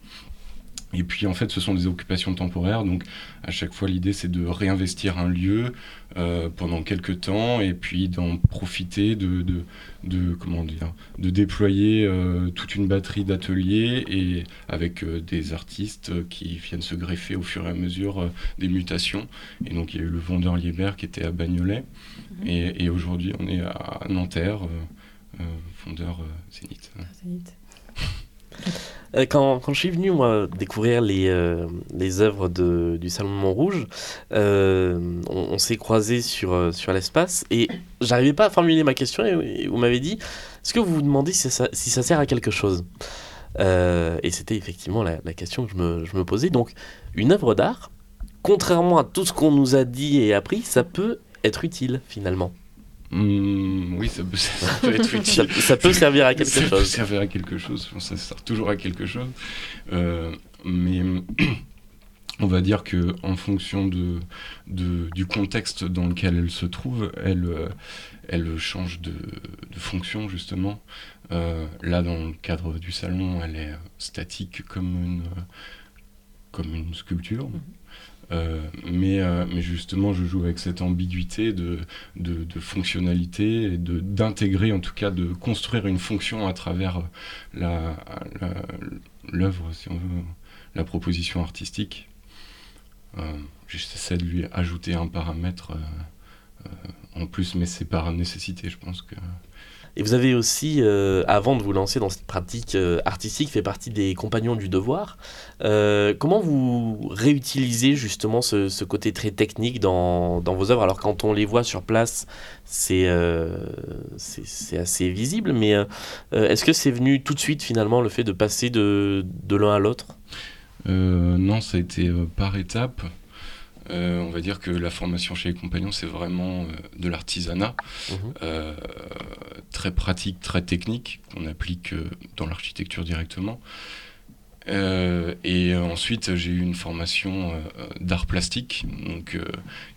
Speaker 5: Et puis en fait, ce sont des occupations temporaires, donc à chaque fois l'idée c'est de réinvestir un lieu euh, pendant quelques temps et puis d'en profiter, de, de, de, comment dire, de déployer euh, toute une batterie d'ateliers et avec euh, des artistes qui viennent se greffer au fur et à mesure des mutations. Et donc il y a eu le vendeur Liébert qui était à Bagnolet mhm. et, et aujourd'hui on est à Nanterre, fondeur Zénith. Zénith.
Speaker 1: Euh, quand, je suis venu moi découvrir les, euh, œuvres de, du Salon de Montrouge, euh, on, s'est croisés sur, sur l'espace et j'arrivais pas à formuler ma question et, vous m'avez dit est-ce que vous vous demandez si ça, si ça sert à quelque chose? Et c'était effectivement la, la, question que je me, je me posais. Donc, une œuvre d'art, contrairement à tout ce qu'on nous a dit et appris, ça peut être utile finalement.
Speaker 5: Mmh, oui, ça peut, être utile.
Speaker 1: ça, peut servir à quelque
Speaker 5: ça
Speaker 1: chose.
Speaker 5: Peut servir à quelque chose. Ça sert toujours à quelque chose. Euh, mais on va dire que en fonction de, de, du contexte dans lequel elle se trouve, elle, euh, elle change de, de fonction justement. Euh, là, dans le cadre du salon, elle est statique comme une, comme une sculpture. Euh, mais, euh, mais, justement, je joue avec cette ambiguïté de, fonctionnalité et d'intégrer, en tout cas, de construire une fonction à travers l'œuvre, la, si on veut, la proposition artistique. Euh, J'essaie de lui ajouter un paramètre euh, en plus, mais c'est par nécessité, je pense que
Speaker 1: et vous avez aussi, euh, avant de vous lancer dans cette pratique euh, artistique, fait partie des compagnons du devoir. Euh, comment vous réutilisez justement ce, côté très technique dans, vos œuvres? Alors quand on les voit sur place, c'est assez visible, mais est-ce que c'est venu tout de suite finalement le fait de passer de l'un à l'autre?
Speaker 5: Non, ça a été par étapes. Euh, on va dire que la formation chez les compagnons, c'est vraiment euh, de l'artisanat, mhm. euh, très pratique, très technique, qu'on applique dans l'architecture directement. et ensuite, j'ai eu une formation d'art plastique, donc,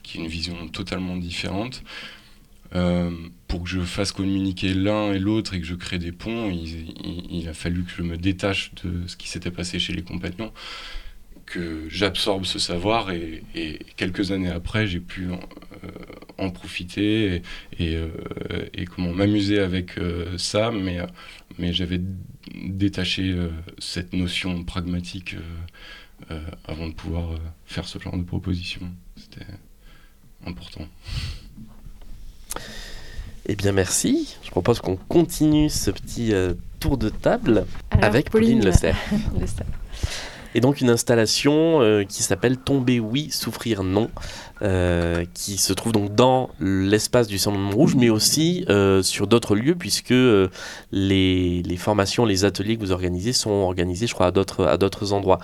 Speaker 5: qui est une vision totalement différente. pour que je fasse communiquer l'un et l'autre et que je crée des ponts, il, a fallu que je me détache de ce qui s'était passé chez les compagnons que j'absorbe ce savoir et, quelques années après, j'ai pu en, euh, profiter et, euh, et, comment m'amuser avec euh, ça, mais, mais j'avais détaché cette notion pragmatique avant de pouvoir faire ce genre de proposition. C'était important.
Speaker 1: Eh bien, merci. Je propose qu'on continue ce petit tour de table avec Pauline, Pauline Le Et donc une installation euh, qui s'appelle Tomber oui, souffrir non, euh, qui se trouve donc dans l'espace du de Montrouge, mais aussi euh, sur d'autres lieux, puisque les, les, formations, les ateliers que vous organisez sont organisés, je crois, à d'autres, à d'autres endroits.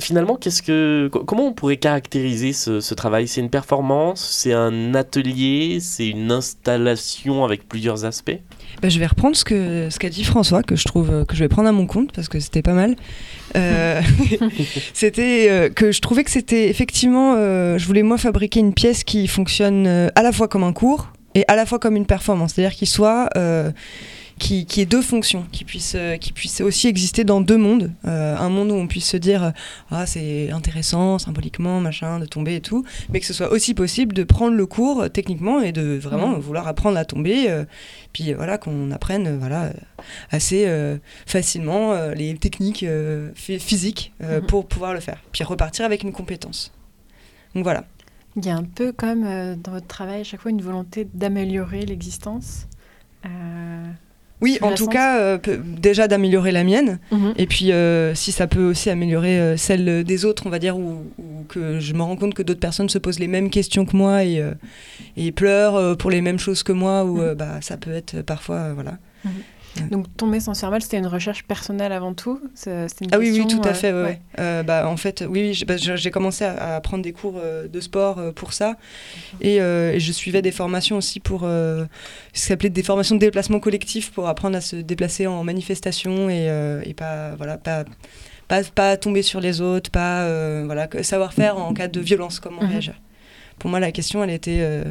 Speaker 1: Finalement, qu'est-ce que, comment on pourrait caractériser ce, ce travail? C'est une performance? C'est un atelier? C'est une installation avec plusieurs aspects?
Speaker 4: Bah, Je vais reprendre ce, que, ce qu'a dit François, que je trouve que je vais prendre à mon compte parce que c'était pas mal. Euh, c'était euh, que je trouvais que c'était effectivement, euh, je voulais moi fabriquer une pièce qui fonctionne à la fois comme un cours et à la fois comme une performance, c'est-à-dire qu'il soit qui, qui ait deux fonctions, qui puisse, qui puisse aussi exister dans deux mondes. un monde où on puisse se dire ah c'est intéressant symboliquement machin de tomber et tout, mais que ce soit aussi possible de prendre le cours techniquement et de vraiment mmh. vouloir apprendre à tomber, puis voilà qu'on apprenne voilà assez facilement les techniques physiques mmh. pour pouvoir le faire, puis repartir avec une compétence. Donc voilà.
Speaker 9: Il y a un peu comme euh, dans votre travail à chaque fois une volonté d'améliorer l'existence.
Speaker 4: Euh, oui, en tout cas, euh, déjà d'améliorer la mienne. Mhm. Et puis, si ça peut aussi améliorer celle des autres, on va dire, ou, que je me rends compte que d'autres personnes se posent les mêmes questions que moi et, et pleurent pour les mêmes choses que moi, ou mhm. bah, ça peut être parfois, voilà. Mhm.
Speaker 9: Donc tomber sans faire mal, c'était une recherche personnelle avant tout
Speaker 4: Ah oui, oui, tout à fait. Euh, bah, en fait, oui, bah, j'ai commencé à, prendre des cours euh, de sport euh, pour ça. Et, je suivais des formations aussi pour ce qui s'appelait des formations de déplacement collectif pour apprendre à se déplacer en manifestation et, et pas, voilà, pas, pas, pas, tomber sur les autres, pas voilà, savoir faire en cas de violence, comment mhm. réagir. Pour moi, la question, elle était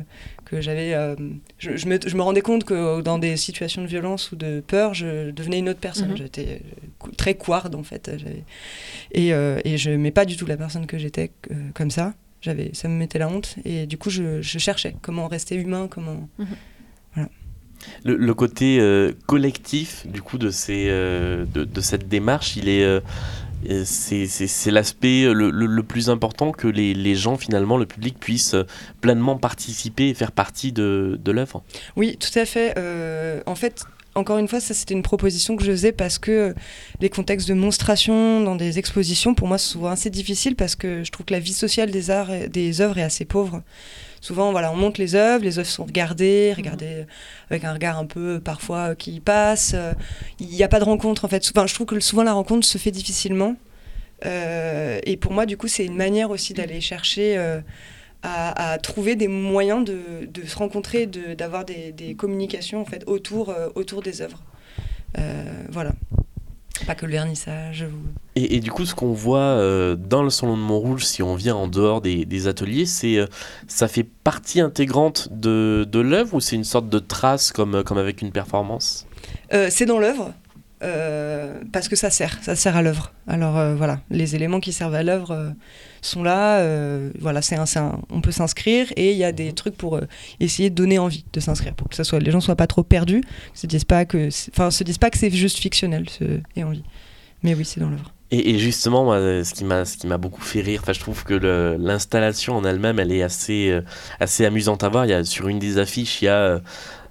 Speaker 4: que j'avais. Euh, je, me, je, me, rendais compte que dans des situations de violence ou de peur, je devenais une autre personne. Mhm. J'étais euh, très couarde en fait. Et, euh, et je n'aimais pas du tout la personne que j'étais comme ça. J'avais, ça me mettait la honte. Et du coup, je, je cherchais comment rester humain, comment. Mhm.
Speaker 1: Voilà. Le, le, côté collectif du coup de, ces, de, de, cette démarche, il est c'est l'aspect le, le, plus important que les, les, gens, finalement, le public, puisse pleinement participer et faire partie de, de l'œuvre.
Speaker 4: Oui, tout à fait. Euh, en fait, encore une fois, ça c'était une proposition que je faisais parce que les contextes de monstration dans des expositions, pour moi, c'est souvent assez difficile parce que je trouve que la vie sociale des arts, des œuvres est assez pauvre. Souvent, voilà, on monte les œuvres, les œuvres sont regardées, regardées avec un regard un peu parfois qui passe. Il n'y a pas de rencontre en fait. Enfin, je trouve que souvent la rencontre se fait difficilement. Euh, et pour moi, du coup, c'est une manière aussi d'aller chercher euh, à, trouver des moyens de, se rencontrer, d'avoir des, des, communications en fait autour, euh, autour des œuvres. voilà. Pas que le vernissage.
Speaker 1: Et, du coup, ce qu'on voit euh, dans le salon de Montrouge, si on vient en dehors des, ateliers, c'est euh, ça fait partie intégrante de, de l'œuvre ou c'est une sorte de trace comme, comme avec une performance?
Speaker 4: Euh, C'est dans l'œuvre. parce que ça sert, ça sert à l'œuvre. Alors voilà, les éléments qui servent à l'œuvre sont là. voilà, c'est un, on peut s'inscrire et il y a des trucs pour essayer de donner envie de s'inscrire, pour que ça soit, les gens soient pas trop perdus, se disent pas que, enfin, se disent pas que c'est juste fictionnel, ce, et envie. Mais oui, c'est dans l'œuvre.
Speaker 1: Et, justement, moi, ce qui m'a, ce qui m'a beaucoup fait rire, enfin, je trouve que l'installation en elle-même, elle est assez, euh, assez amusante à voir. Il y a, sur une des affiches, il y a euh,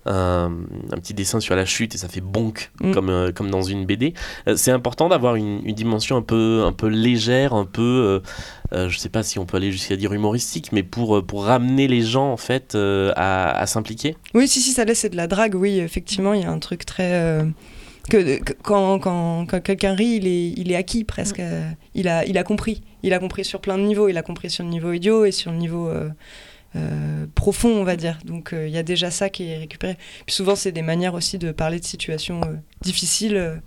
Speaker 1: un, un, petit dessin sur la chute et ça fait bonk, mm. comme, euh, comme dans une BD. c'est important d'avoir une, une, dimension un peu, un peu légère, un peu, je sais pas si on peut aller jusqu'à dire humoristique, mais pour, pour ramener les gens, en fait, à, à s'impliquer.
Speaker 4: Oui, si, si, ça laisse de la drague, oui, effectivement, il y a un truc très que, quand, quand, quand quelqu'un rit, il est, il est acquis presque. Euh, il, a, il a compris. Il a compris sur plein de niveaux. Il a compris sur le niveau idiot et sur le niveau euh, euh, profond, on va dire. Donc il y a déjà ça qui est récupéré. Puis souvent, c'est des manières aussi de parler de situations difficiles.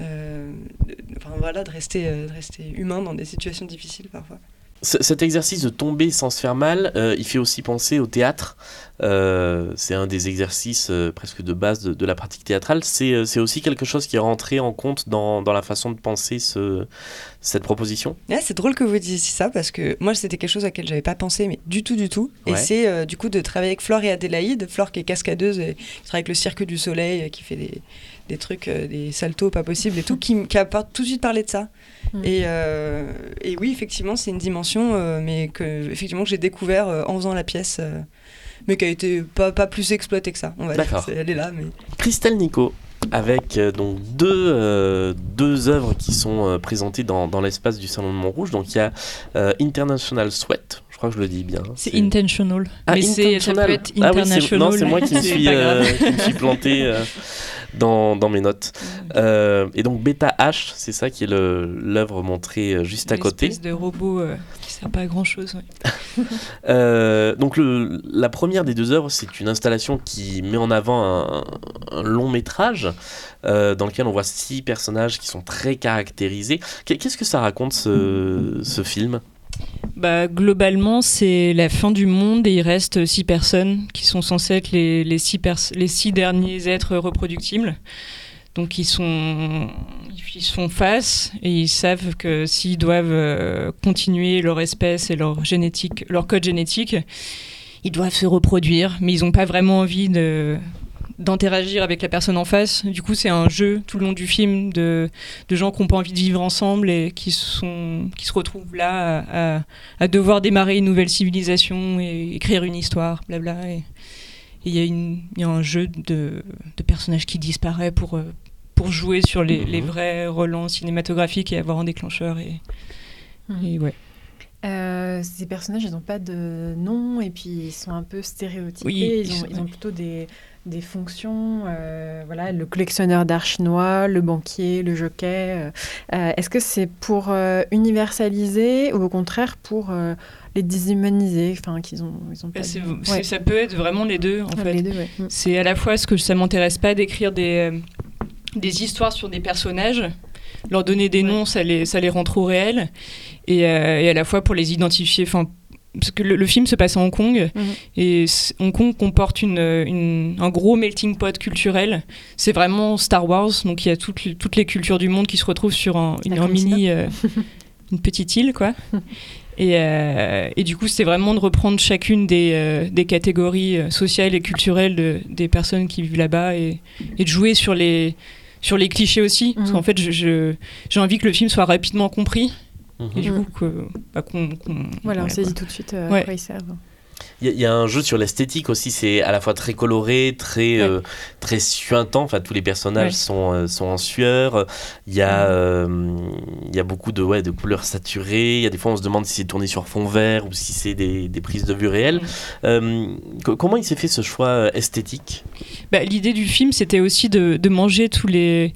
Speaker 4: enfin voilà, de rester, de rester humain dans des situations difficiles parfois
Speaker 1: cet exercice de tomber sans se faire mal, euh, il fait aussi penser au théâtre. Euh, c'est un des exercices euh, presque de base de, la pratique théâtrale. C'est aussi quelque chose qui est rentré en compte dans, dans la façon de penser ce, cette proposition
Speaker 4: C'est drôle que vous disiez ça parce que moi c'était quelque chose à laquelle j'avais pas pensé, mais du tout, du tout. Et c'est du coup de travailler avec Flore et Adélaïde. Flore qui est cascadeuse, et qui travaille avec le Cirque du Soleil, qui fait des, des trucs, des saltos pas possibles et tout, qui, qui a tout de suite parlé de ça. Mm. Euh, et, oui, effectivement, c'est une dimension, euh, mais que, effectivement, que j'ai découvert euh, en faisant la pièce, mais qui a été pas, pas plus exploitée que ça. On va dire. Elle est là, mais.
Speaker 1: Christelle Nico avec donc deux, deux œuvres qui sont présentées dans, dans l'espace du Salon de Montrouge. Donc il y a International Sweat, je crois que je le dis bien.
Speaker 3: C'est intentional. Ah, mais
Speaker 1: intentional. ça peut être international. Ah oui, c'est moi qui me suis, qui me suis planté dans, dans mes notes. Euh, et donc Beta H, c'est ça qui est l'œuvre montrée euh, juste à côté.
Speaker 3: Une espèce de robot euh, qui sert pas à grand chose.
Speaker 1: donc le, la première des deux œuvres, c'est une installation qui met en avant un, long métrage dans lequel on voit six personnages qui sont très caractérisés. Qu'est-ce que ça raconte ce, ce film?
Speaker 3: Bah, Globalement, c'est la fin du monde et il reste six personnes qui sont censées être les, six, derniers êtres reproductibles. Donc ils sont, font face et ils savent que s'ils doivent euh, continuer leur espèce et leur génétique, leur code génétique, ils doivent se reproduire, mais ils n'ont pas vraiment envie de d'interagir avec la personne en face. Du coup, c'est un jeu tout le long du film de, de gens qui n'ont pas envie de vivre ensemble et qui, sont, qui se retrouvent là à, à, devoir démarrer une nouvelle civilisation et écrire une histoire, blabla. Et il y, y, a un jeu de, de personnages qui disparaît pour, euh, pour jouer sur les, les, mhm. vrais relents cinématographiques et avoir un déclencheur. Et,
Speaker 9: mhm. et ouais. Euh, ces personnages, ils n'ont pas de nom et puis ils sont un peu stéréotypés. Oui, ils, ont, ils ont plutôt des, des fonctions. Euh, voilà, le collectionneur d'art chinois, le banquier, le jockey. Euh, Est-ce que c'est pour universaliser ou au contraire pour les déshumaniser enfin qu'ils ont ils ont
Speaker 3: pas ça peut être vraiment les deux en fait mm. c'est à la fois ce que ça m'intéresse pas d'écrire des des histoires sur des personnages, leur donner des noms, ça les, ça les rend trop réels, et, euh, et à la fois pour les identifier. Enfin, parce que le, film se passe à Hong Kong mhm. et Hong Kong comporte une, une, un gros melting pot culturel. C'est vraiment Star Wars, donc il y a toutes, toutes les cultures du monde qui se retrouvent sur un, une, un mini, euh, une petite île, quoi. Et, euh, et, du coup, c'est vraiment de reprendre chacune des, des catégories sociales et culturelles de, des personnes qui vivent là-bas et, et, de jouer sur les, sur les clichés aussi. Parce mhm. qu'en fait, j'ai envie que le film soit rapidement compris. Et du mhm. coup, que, bah, qu'on.
Speaker 9: voilà, on saisit tout de suite euh, à quoi ils servent.
Speaker 1: Il y, a un jeu sur l'esthétique aussi, c'est à la fois très coloré, très, euh, très suintant. Enfin, tous les personnages sont, euh, sont en sueur. Il y, a, euh, il y a beaucoup de, ouais, de couleurs saturées. Il y a des fois, on se demande si c'est tourné sur fond vert ou si c'est des, des, prises de vue réelles. comment il s'est fait ce choix esthétique?
Speaker 3: Bah, L'idée du film, c'était aussi de, de manger tous les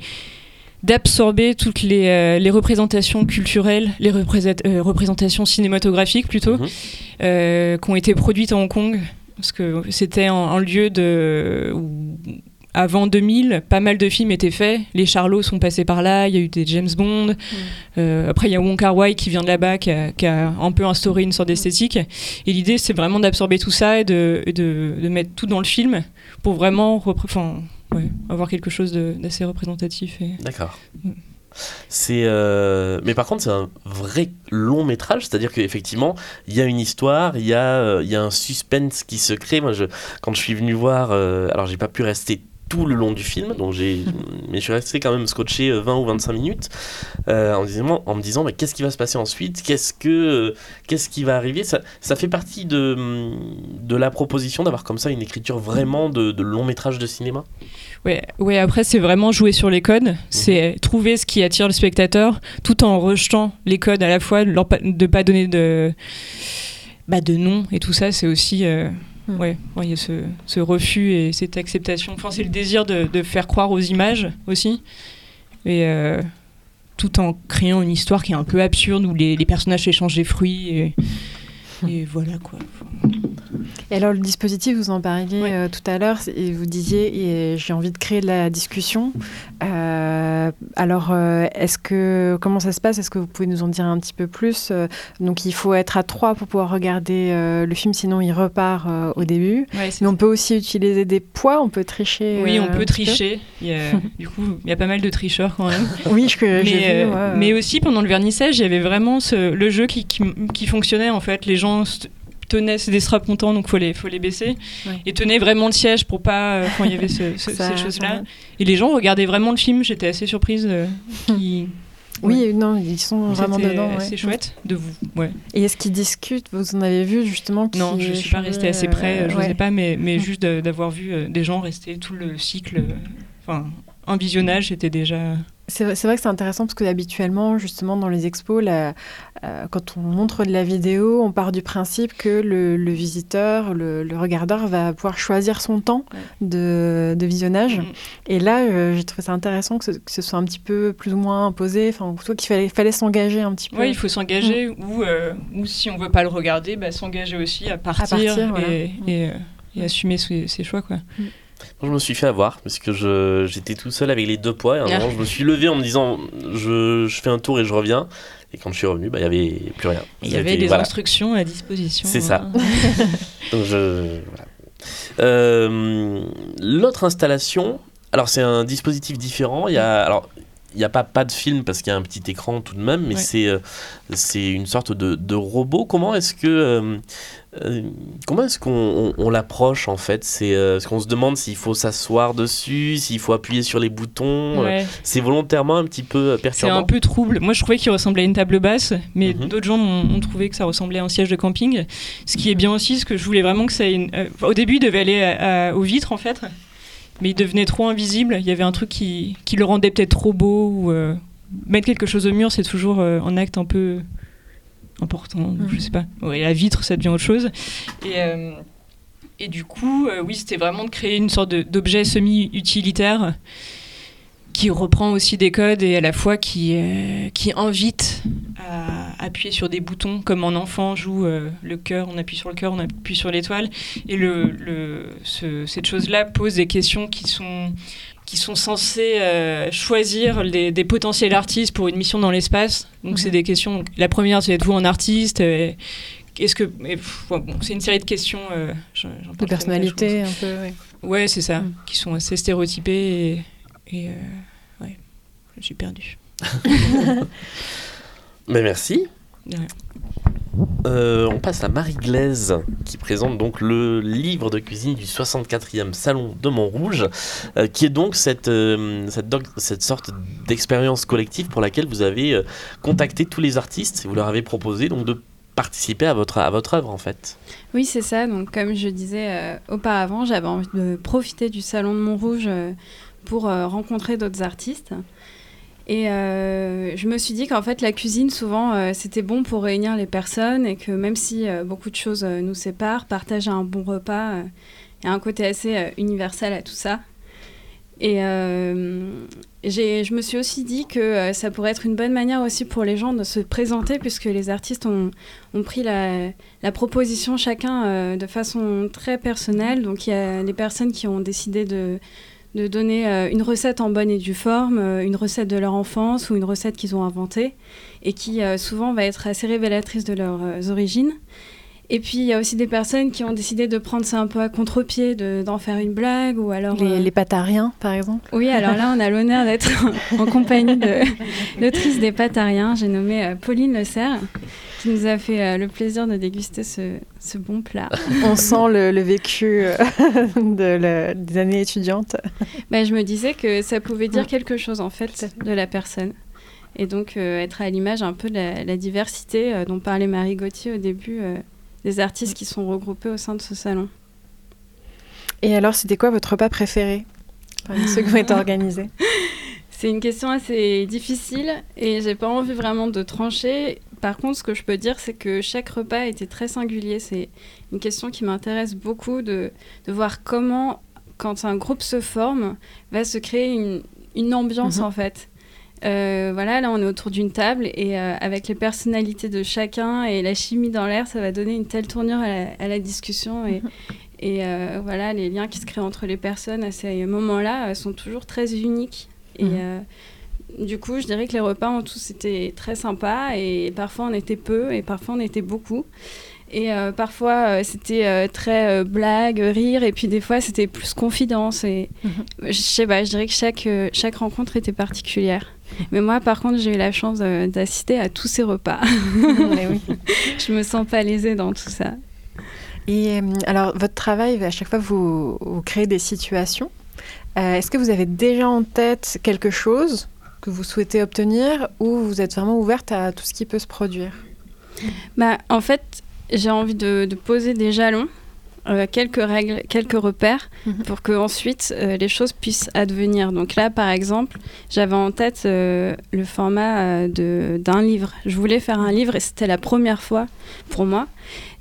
Speaker 3: d'absorber toutes les, euh, les, représentations culturelles, les euh, représentations cinématographiques plutôt, mhm. euh, qui ont été produites à Hong Kong. Parce que c'était un, lieu de, où, avant 2000, pas mal de films étaient faits. Les Charlots sont passés par là, il y a eu des James Bond. Mhm. après, il y a Wong Kar Wai qui vient de là-bas, qui, qui a, un peu instauré une sorte d'esthétique. Et l'idée, c'est vraiment d'absorber tout ça et de, de, de, mettre tout dans le film pour vraiment ouais, avoir quelque chose d'assez représentatif. Et...
Speaker 1: D'accord. Mm. C'est euh, mais par contre c'est un vrai long métrage, c'est-à-dire qu'effectivement il y a une histoire, il y a euh, y a un suspense qui se crée. Moi je quand je suis venu voir, euh, alors j'ai pas pu rester tout le long du film, donc j'ai, mais je suis resté quand même scotché 20 ou 25 minutes en, disant, en me disant mais qu'est-ce qui va se passer ensuite, qu'est-ce que qu'est-ce qui va arriver? Ça, ça fait partie de, de la proposition d'avoir comme ça une écriture vraiment de, de long métrage de cinéma?
Speaker 3: Ouais, ouais, après, c'est vraiment jouer sur les codes. C'est mhm. trouver ce qui attire le spectateur tout en rejetant les codes à la fois, de ne pas donner de, bah, de nom et tout ça. C'est aussi. Euh, mhm. Ouais, il y a ce, refus et cette acceptation. Enfin, c'est le désir de, faire croire aux images aussi. Et euh, tout en créant une histoire qui est un peu absurde où les, personnages échangent des fruits. Et voilà quoi.
Speaker 9: Et alors le dispositif, vous en parliez euh, tout à l'heure, et vous disiez j'ai envie de créer de la discussion. Euh, alors euh, est-ce que comment ça se passe? Est-ce que vous pouvez nous en dire un petit peu plus? Donc il faut être à trois pour pouvoir regarder le film, sinon il repart au début. Mais on peut aussi utiliser des poids, on peut tricher.
Speaker 3: Oui, on peut tricher. du coup, il y a pas mal de tricheurs quand même.
Speaker 9: oui, je, mais,
Speaker 3: vu, mais aussi pendant le vernissage, il y avait vraiment ce, le jeu qui, qui, qui, fonctionnait en fait. Les gens tenaient, c'est des straps montants, donc il faut les, faut les baisser. Et tenaient vraiment le siège pour pas. Euh, quand il y avait ce, ces choses-là. Et les gens regardaient vraiment le film, j'étais assez surprise. Euh,
Speaker 9: oui, non, ils sont vraiment dedans.
Speaker 3: C'est chouette de vous. Ouais.
Speaker 9: Et est-ce qu'ils discutent? Vous en avez vu justement
Speaker 3: Non, je ne suis pas restée assez près, euh, je ne sais pas, mais, mais juste d'avoir vu des gens rester tout le cycle. Enfin, un visionnage, c'était déjà.
Speaker 9: C'est vrai que c'est intéressant parce que habituellement, justement, dans les expos, euh, quand on montre de la vidéo, on part du principe que le, visiteur, le, regardeur va pouvoir choisir son temps de, visionnage. Mm-hmm. Et là, euh, j'ai trouvé ça intéressant que ce, soit un petit peu plus ou moins imposé, enfin, qu'il fallait, fallait s'engager un petit peu.
Speaker 3: Oui, il faut s'engager, mm. ou, euh, ou si on veut pas le regarder, bah, s'engager aussi à partir, et, et, assumer ses, ses choix. Quoi. Mm
Speaker 1: je me suis fait avoir parce que je, j'étais tout seul avec les deux poids. Et à un moment, je me suis levé en me disant je, je, fais un tour et je reviens. Et quand je suis revenu, bah, il n'y avait plus rien.
Speaker 3: Il y avait des instructions à disposition.
Speaker 1: C'est ça. Donc je, euh, L'autre installation, alors c'est un dispositif différent. Il y a, alors, n'y a pas, pas de film parce qu'il y a un petit écran tout de même, mais c'est euh, c'est une sorte de, de robot. Comment est-ce que euh, euh, comment est-ce qu'on on, l'approche en fait? C'est ce qu'on se demande s'il faut s'asseoir dessus, s'il faut appuyer sur les boutons. c'est volontairement un petit peu perturbant?
Speaker 3: C'est un peu trouble. Moi, je trouvais qu'il ressemblait à une table basse, mais mhm. d'autres gens ont, trouvé que ça ressemblait à un siège de camping. Ce qui est bien aussi, ce que je voulais vraiment que ça. Ait au début, il devait aller aux vitres en fait mais il devenait trop invisible. Il y avait un truc qui, qui le rendait peut-être trop beau. Ou, euh, mettre quelque chose au mur, c'est toujours euh, un acte un peu important. Je mhm. sais pas. Ouais, la vitre, ça devient autre chose. Et, euh, et du coup, oui, c'était vraiment de créer une sorte d'objet semi-utilitaire qui reprend aussi des codes et à la fois qui, euh, qui invite à appuyer sur des boutons, comme en enfant joue euh, le cœur, on appuie sur le cœur, on appuie sur l'étoile. Et le, le cette chose-là pose des questions qui sont, qui sont censées euh, choisir des potentiels artistes pour une mission dans l'espace. Donc c'est des questions. La première, c'est êtes-vous un artiste Est-ce que bon, c'est une série de questions
Speaker 9: de personnalité un peu.
Speaker 3: Ouais, c'est ça, mhm. qui sont assez stéréotypées et, et je suis perdue.
Speaker 1: Mais merci. Euh, on passe à Marie Glaise qui présente donc le livre de cuisine du 64e salon de Montrouge, euh, qui est donc cette, euh, cette, cette, sorte d'expérience collective pour laquelle vous avez contacté tous les artistes et vous leur avez proposé donc de participer à votre, à votre œuvre en fait.
Speaker 6: Oui, c'est ça. Donc, comme je disais auparavant, j'avais envie de profiter du salon de Montrouge pour rencontrer d'autres artistes. Et euh, je me suis dit qu'en fait, la cuisine, souvent, euh, c'était bon pour réunir les personnes et que même si euh, beaucoup de choses nous séparent, partager un bon repas, il y a un côté assez universel à tout ça. Et je me suis aussi dit que ça pourrait être une bonne manière aussi pour les gens de se présenter, puisque les artistes ont, ont pris la, la, proposition chacun de façon très personnelle. Donc il y a les personnes qui ont décidé de de donner euh, une recette en bonne et due forme, euh, une recette de leur enfance ou une recette qu'ils ont inventée et qui euh, souvent va être assez révélatrice de leurs origines. Et puis il y a aussi des personnes qui ont décidé de prendre ça un peu à contre-pied, d'en faire une blague ou alors
Speaker 9: les, les, patariens par exemple.
Speaker 6: Oui, alors là on a l'honneur d'être en compagnie de l'autrice des patariens. J'ai nommé Pauline Le Serre qui nous a fait euh, le plaisir de déguster ce, ce bon plat.
Speaker 9: On sent le, vécu euh, de des années étudiantes.
Speaker 6: Bah, je me disais que ça pouvait dire quelque chose en fait de la personne. Et donc euh, être à l'image un peu de la, diversité dont parlait Marie Gauthier au début, des artistes qui sont regroupés au sein de ce salon.
Speaker 9: Et alors, c'était quoi votre repas préféré parmi ceux qui ont été organisés
Speaker 6: C'est une question assez difficile et j'ai pas envie vraiment de trancher. Par contre, ce que je peux dire, c'est que chaque repas était très singulier. C'est une question qui m'intéresse beaucoup de, voir comment, quand un groupe se forme, va se créer une, ambiance mhm. en fait. Euh, voilà, là on est autour d'une table et euh, avec les personnalités de chacun et la chimie dans l'air, ça va donner une telle tournure à la, discussion et, et euh, voilà, les liens qui se créent entre les personnes à ces moments-là sont toujours très uniques. Et mhm du coup, je dirais que les repas en tous étaient très sympas et parfois on était peu et parfois on était beaucoup. Et parfois, c'était très blague, rire, et puis des fois, c'était plus confidence. Et mhm. je sais pas, je dirais que chaque, chaque rencontre était particulière. Mais moi, par contre, j'ai eu la chance d'assister à tous ces repas. oui. je me sens pas lésée dans tout ça.
Speaker 9: Et alors, votre travail, à chaque fois, vous, vous créez des situations. Est-ce que vous avez déjà en tête quelque chose que vous souhaitez obtenir ou vous êtes vraiment ouverte à tout ce qui peut se produire?
Speaker 6: Bah, En fait, j'ai envie de, poser des jalons, euh, quelques règles, quelques repères, mhm. pour que ensuite euh, les choses puissent advenir. Donc là, par exemple, j'avais en tête euh, le format d'un livre. Je voulais faire un livre et c'était la première fois pour moi.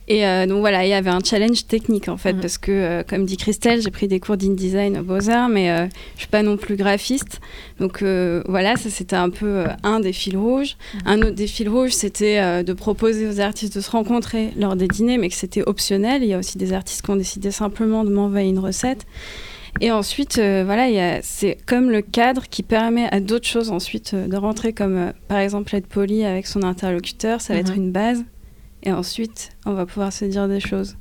Speaker 6: Et euh, donc voilà, il y avait un challenge technique en fait, mhm. parce que euh, comme dit Christelle, j'ai pris des cours d'InDesign aux Beaux-Arts, mais euh, je suis pas non plus graphiste. Donc voilà, ça c'était un peu un des fils rouges. Mhm. Un autre des fils rouges, c'était de proposer aux artistes de se rencontrer lors des dîners, mais que c'était optionnel. Il y a aussi des artistes qui ont décidé simplement de m'envoyer une recette. Et ensuite, voilà, c'est comme le cadre qui permet à d'autres choses ensuite de rentrer, comme par exemple être poli avec son interlocuteur, ça va être mhm. une base. Et ensuite, on va pouvoir se dire des choses.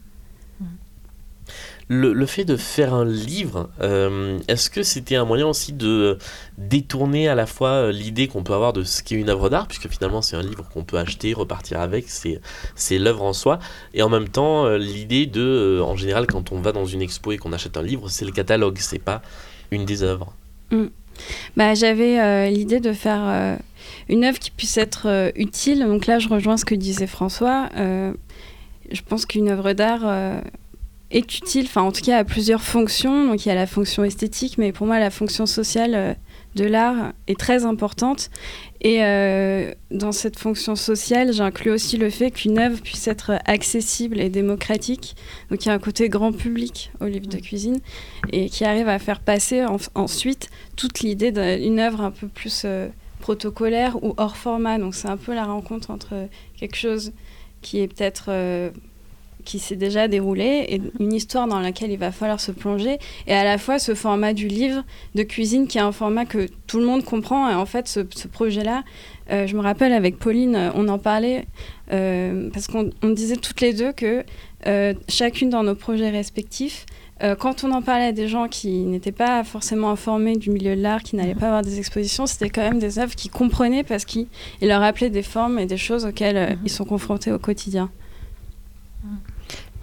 Speaker 1: Le, fait de faire un livre, euh, est-ce que c'était un moyen aussi de détourner à la fois euh, l'idée qu'on peut avoir de ce qu'est une œuvre d'art, puisque finalement c'est un livre qu'on peut acheter, repartir avec, c'est l'œuvre en soi, et en même temps euh, l'idée de, en général quand on va dans une expo et qu'on achète un livre, c'est le catalogue, c'est pas une des œuvres.
Speaker 6: Mm. Bah, J'avais l'idée de faire une œuvre qui puisse être utile, donc là je rejoins ce que disait François. je pense qu'une œuvre d'art est utile, enfin en tout cas à plusieurs fonctions. Donc il y a la fonction esthétique, mais pour moi la fonction sociale euh, de l'art est très importante. Et euh, dans cette fonction sociale, j'inclus aussi le fait qu'une œuvre puisse être accessible et démocratique. Donc il y a un côté grand public au livre de cuisine et qui arrive à faire passer ensuite toute l'idée d'une œuvre un peu plus euh, protocolaire ou hors format. Donc c'est un peu la rencontre entre quelque chose qui est peut-être qui s'est déjà déroulé et une histoire dans laquelle il va falloir se plonger et à la fois ce format du livre de cuisine qui est un format que tout le monde comprend et en fait ce, projet-là euh, je me rappelle avec Pauline euh, on en parlait euh, parce qu'on disait toutes les deux que chacune dans nos projets respectifs quand on en parlait à des gens qui n'étaient pas forcément informés du milieu de l'art, qui n'allaient pas avoir des expositions, c'était quand même des œuvres qui comprenaient parce qu'ils leur rappelaient des formes et des choses auxquelles ils sont confrontés au quotidien.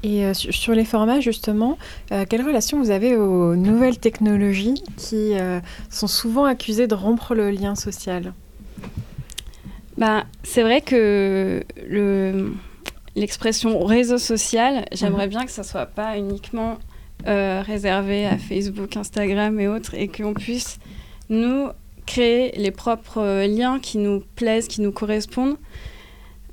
Speaker 9: Et euh, sur les formats, justement, euh, quelle relation vous avez aux nouvelles technologies qui euh, sont souvent accusées de rompre le lien social?
Speaker 6: Bah, C'est vrai que l'expression réseau social, j'aimerais mhm. bien que ça ne soit pas uniquement réservé à Facebook, Instagram et autres, et qu'on puisse, nous, créer les propres liens qui nous plaisent, qui nous correspondent.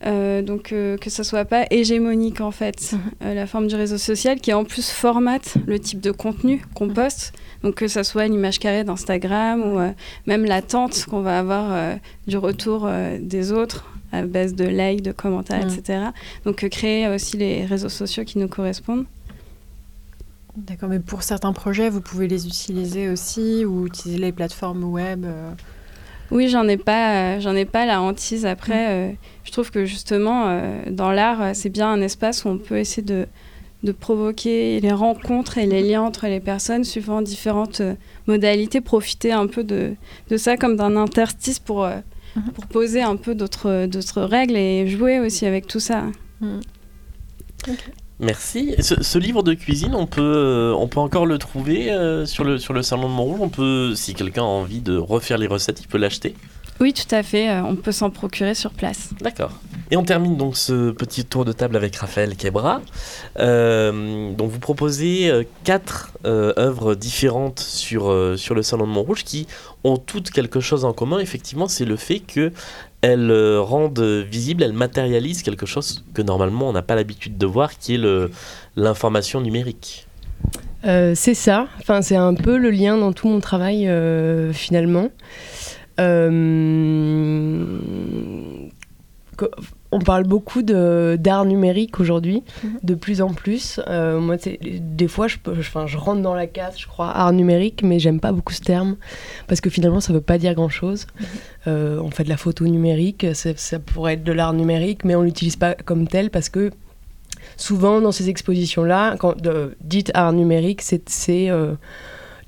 Speaker 6: Euh, donc euh, que ça soit pas hégémonique en fait, euh, la forme du réseau social qui en plus formate le type de contenu qu'on mm. poste. Donc que ça soit une image carrée d'Instagram ou même l'attente qu'on va avoir du retour des autres à base de likes, de commentaires, mm. etc. Donc créer aussi les réseaux sociaux qui nous correspondent.
Speaker 9: D'accord, mais pour certains projets, vous pouvez les utiliser aussi ou utiliser les plateformes web
Speaker 6: oui, j'en ai pas, euh, j'en ai pas la hantise. Après, mm. euh, je trouve que justement, euh, dans l'art, c'est bien un espace où on peut essayer de, de, provoquer les rencontres et les liens entre les personnes suivant différentes modalités, profiter un peu de, de ça comme d'un interstice pour, pour poser un peu d'autres, règles et jouer aussi avec tout ça. Mm.
Speaker 1: Merci. Ce, livre de cuisine, on peut, euh, on peut encore le trouver euh, sur, le, sur le salon de Montrouge? On peut, si quelqu'un a envie de refaire les recettes, il peut l'acheter?
Speaker 6: Oui, tout à fait. Euh, on peut s'en procurer sur place.
Speaker 1: D'accord. Et on termine donc ce petit tour de table avec Raphaël Kebra. donc vous proposez quatre œuvres différentes sur, sur le salon de Montrouge qui ont toutes quelque chose en commun. Effectivement, c'est le fait que elles euh, rendent visible, elles matérialisent quelque chose que normalement on n'a pas l'habitude de voir, qui est l'information numérique.
Speaker 7: Euh, c'est ça, enfin, c'est un peu le lien dans tout mon travail euh, finalement on parle beaucoup d'art numérique aujourd'hui, mhm. de plus en plus. Euh, moi, des fois, je, je, rentre dans la case, je crois, art numérique, mais j'aime pas beaucoup ce terme, parce que finalement, ça veut pas dire grand-chose. Mhm. Euh, on fait de la photo numérique, ça pourrait être de l'art numérique, mais on l'utilise pas comme tel, parce que souvent, dans ces expositions-là, quand dites art numérique, c'est...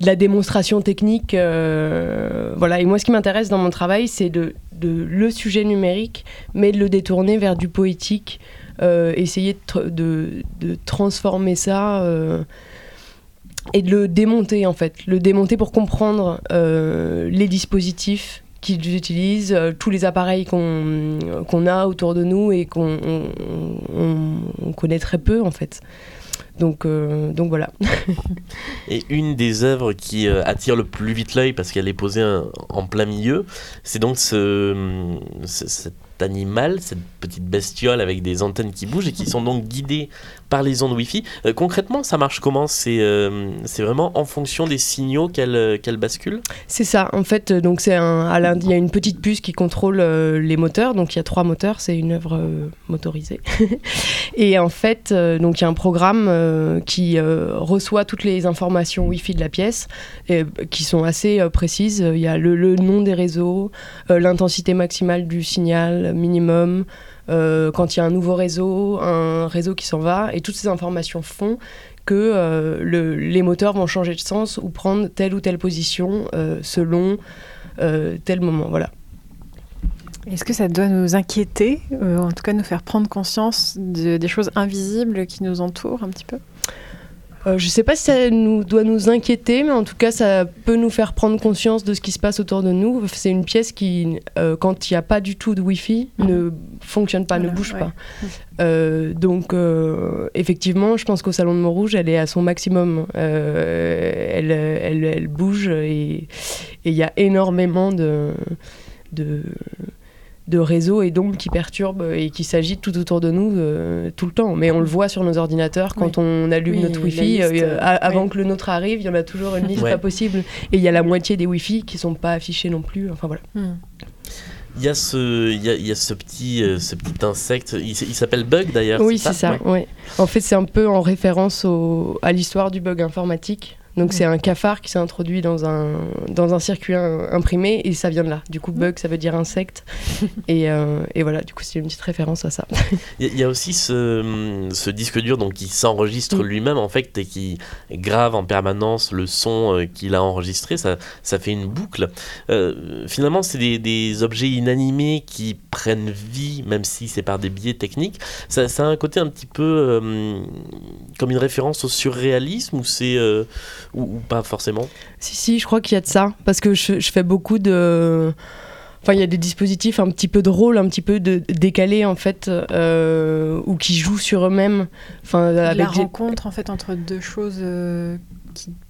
Speaker 7: Euh, de la démonstration technique. voilà. Et moi, ce qui m'intéresse dans mon travail, c'est de, le sujet numérique, mais de le détourner vers du poétique, euh, essayer de, transformer ça euh, et de le démonter en fait, le démonter pour comprendre euh, les dispositifs qu'ils utilisent, tous les appareils qu'on a autour de nous et qu'on connaît très peu en fait. Donc, euh, donc voilà.
Speaker 1: et une des œuvres qui euh, attire le plus vite l'œil parce qu'elle est posée en plein milieu, c'est donc ce, cet animal, cette petite bestiole avec des antennes qui bougent et qui sont donc guidées par les ondes Wi-Fi. Euh, concrètement, ça marche comment? C'est euh, c'est vraiment en fonction des signaux qu'elle euh, qu'elle bascule?
Speaker 7: C'est ça. En fait, donc c'est un, il y a une petite puce qui contrôle les moteurs. Donc il y a trois moteurs. C'est une œuvre motorisée. et en fait, donc il y a un programme qui reçoit toutes les informations Wi-Fi de la pièce, et, qui sont assez précises. Il y a le, le nom des réseaux, l'intensité maximale du signal minimum. Euh, quand il y a un nouveau réseau, un réseau qui s'en va, et toutes ces informations font que euh, le, les moteurs vont changer de sens ou prendre telle ou telle position euh, selon tel moment. Voilà.
Speaker 9: Est-ce que ça doit nous inquiéter, en tout cas nous faire prendre conscience des choses invisibles qui nous entourent un petit peu?
Speaker 7: Euh, je ne sais pas si ça nous, doit nous inquiéter, mais en tout cas, ça peut nous faire prendre conscience de ce qui se passe autour de nous. C'est une pièce qui, euh, quand il n'y a pas du tout de Wi-Fi, mhm. ne fonctionne pas, ne bouge pas. Euh, donc, effectivement, je pense qu'au Salon de Montrouge, elle est à son maximum. Elle, elle, elle, bouge et il y a énormément de, de de réseaux et d'ombres qui perturbent et qui s'agitent tout autour de nous euh, tout le temps. Mais on le voit sur nos ordinateurs quand on allume notre Wi-Fi. Euh, avant que le nôtre arrive, il y en a toujours une liste pas possible. Et il y a la moitié des Wi-Fi qui sont pas affichés non plus. Enfin voilà.
Speaker 1: Hmm. Il y, a ce, il, y a, ce, petit, euh, ce petit insecte, il, s'appelle Bug d'ailleurs.
Speaker 7: Oui, c'est ça? En fait, c'est un peu en référence au, à l'histoire du bug informatique. Donc c'est un cafard qui s'est introduit dans un, dans un circuit imprimé et ça vient de là. Du coup, bug, ça veut dire insecte. et, euh, et, voilà, du coup, c'est une petite référence à ça.
Speaker 1: Il y, a aussi ce, ce, disque dur donc, qui s'enregistre mm. lui-même en fait et qui grave en permanence le son euh, qu'il a enregistré. Ça, ça fait une boucle. Euh, finalement, c'est des, des, objets inanimés qui prennent vie, même si c'est par des biais techniques. Ça, ça, a un côté un petit peu comme une référence au surréalisme ou c'est ou, pas forcément
Speaker 7: Si, si, je crois qu'il y a de ça. Parce que je, fais beaucoup de. Enfin, il y a des dispositifs un petit peu drôles, un petit peu de, décalés en fait, euh, ou qui jouent sur eux-mêmes.
Speaker 9: Enfin, la rencontre en fait entre deux choses euh,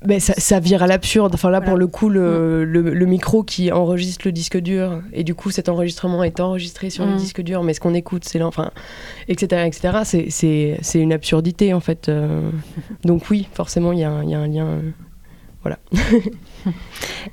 Speaker 7: ben, ça, vire à l'absurde. Enfin là, pour le coup, le, le, micro qui enregistre le disque dur, et du coup, cet enregistrement est enregistré sur le mm. disque dur, mais ce qu'on écoute, c'est enfin, etc., etc. C'est une absurdité en fait. Euh. donc oui, forcément, il y, a, y a un lien. Euh, voilà.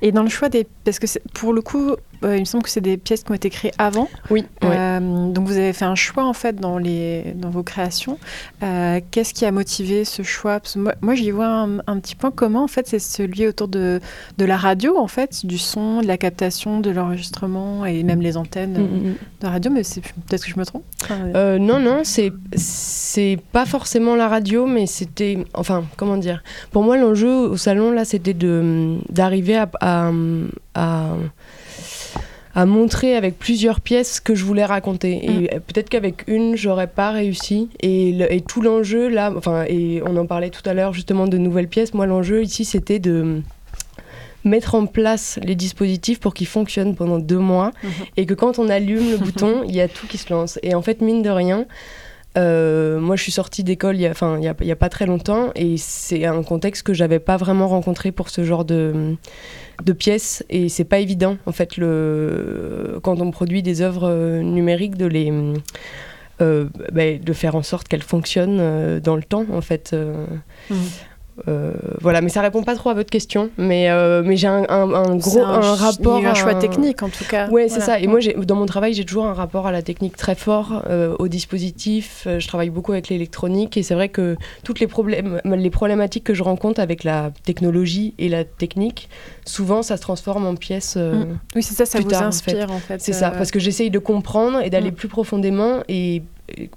Speaker 9: et dans le choix des, parce que pour le coup, euh, il me semble que c'est des pièces qui ont été créées avant.
Speaker 7: Oui.
Speaker 9: Euh, donc vous avez fait un choix en fait dans, les, dans vos créations. Euh, qu'est-ce qui a motivé ce choix? Moi, j'y vois un, petit point commun en fait, c'est celui autour de, de la radio en fait, du son, de la captation, de l'enregistrement et même les antennes mm, mm, mm. de radio. Mais peut-être que je me trompe?
Speaker 7: non, non, c'est c'est pas forcément la radio, mais c'était, enfin, comment dire? Pour moi, l'enjeu au salon là, c'était de d'arriver à, à à montrer avec plusieurs pièces ce que je voulais raconter. Et mm. peut-être qu'avec une, j'aurais pas réussi. Et, tout l'enjeu, là, enfin, et on en parlait tout à l'heure justement de nouvelles pièces. Moi, l'enjeu ici, c'était de mettre en place les dispositifs pour qu'ils fonctionnent pendant deux mois mm-hmm. et que quand on allume le bouton, il y a tout qui se lance. Et en fait, mine de rien, euh, moi, je suis sortie d'école il n'y a, pas très longtemps et c'est un contexte que j'avais pas vraiment rencontré pour ce genre de, de pièces et c'est pas évident en fait le, quand on produit des œuvres euh, numériques de les euh, bah, de faire en sorte qu'elles fonctionnent dans le temps en fait. Mmh. Euh, voilà, mais ça répond pas trop à votre question. Mais, euh, mais j'ai un, gros un, rapport.
Speaker 9: un choix technique en tout cas.
Speaker 7: Ouais, c'est ça. Et moi, dans mon travail, j'ai toujours un rapport à la technique très fort, euh, au dispositif. Je travaille beaucoup avec l'électronique et c'est vrai que toutes les, problèmes, les problématiques que je rencontre avec la technologie et la technique, souvent ça se transforme en pièces. Mm.
Speaker 9: Oui, c'est ça, ça vous inspire en fait.
Speaker 7: c'est ça, parce que j'essaye de comprendre et d'aller mm. plus profondément et,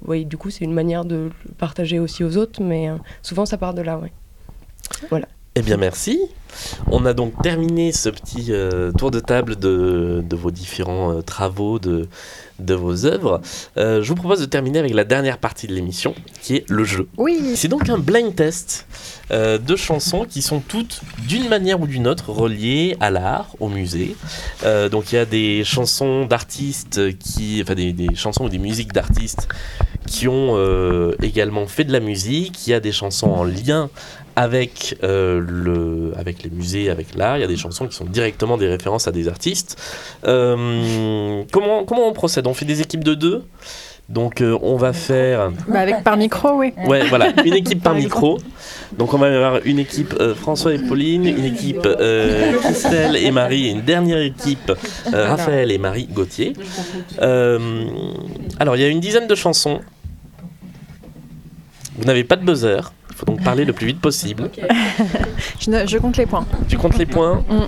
Speaker 7: oui, du coup, c'est une manière de le partager aussi aux autres, mais souvent ça part de là, oui. Voilà.
Speaker 1: Eh bien, merci. On a donc terminé ce petit euh, tour de table de, vos différents euh, travaux, de, de vos œuvres. Euh, je vous propose de terminer avec la dernière partie de l'émission, qui est le jeu.
Speaker 9: Oui.
Speaker 1: C'est donc un blind test de chansons qui sont toutes, d'une manière ou d'une autre, reliées à l'art, au musée. donc il y a des chansons d'artistes qui, enfin des, des, chansons ou des musiques d'artistes qui ont également fait de la musique. Il y a des chansons en lien avec, euh, le, avec les musées, avec l'art. Il y a des chansons qui sont directement des références à des artistes. Euh, comment, comment on procède? On fait des équipes de deux? Donc euh, on va faire...
Speaker 9: Bah, avec par micro, oui.
Speaker 1: Ouais, voilà, une équipe par micro. Donc on va avoir une équipe euh, François et Pauline, une équipe euh, Christelle et Marie, et une dernière équipe Raphaël et Marie Gauthier. Alors il y a une dizaine de chansons. Vous n'avez pas de buzzer. Il faut donc parler le plus vite possible.
Speaker 9: Je, ne- je compte les points.
Speaker 1: Tu comptes les points
Speaker 9: Mm.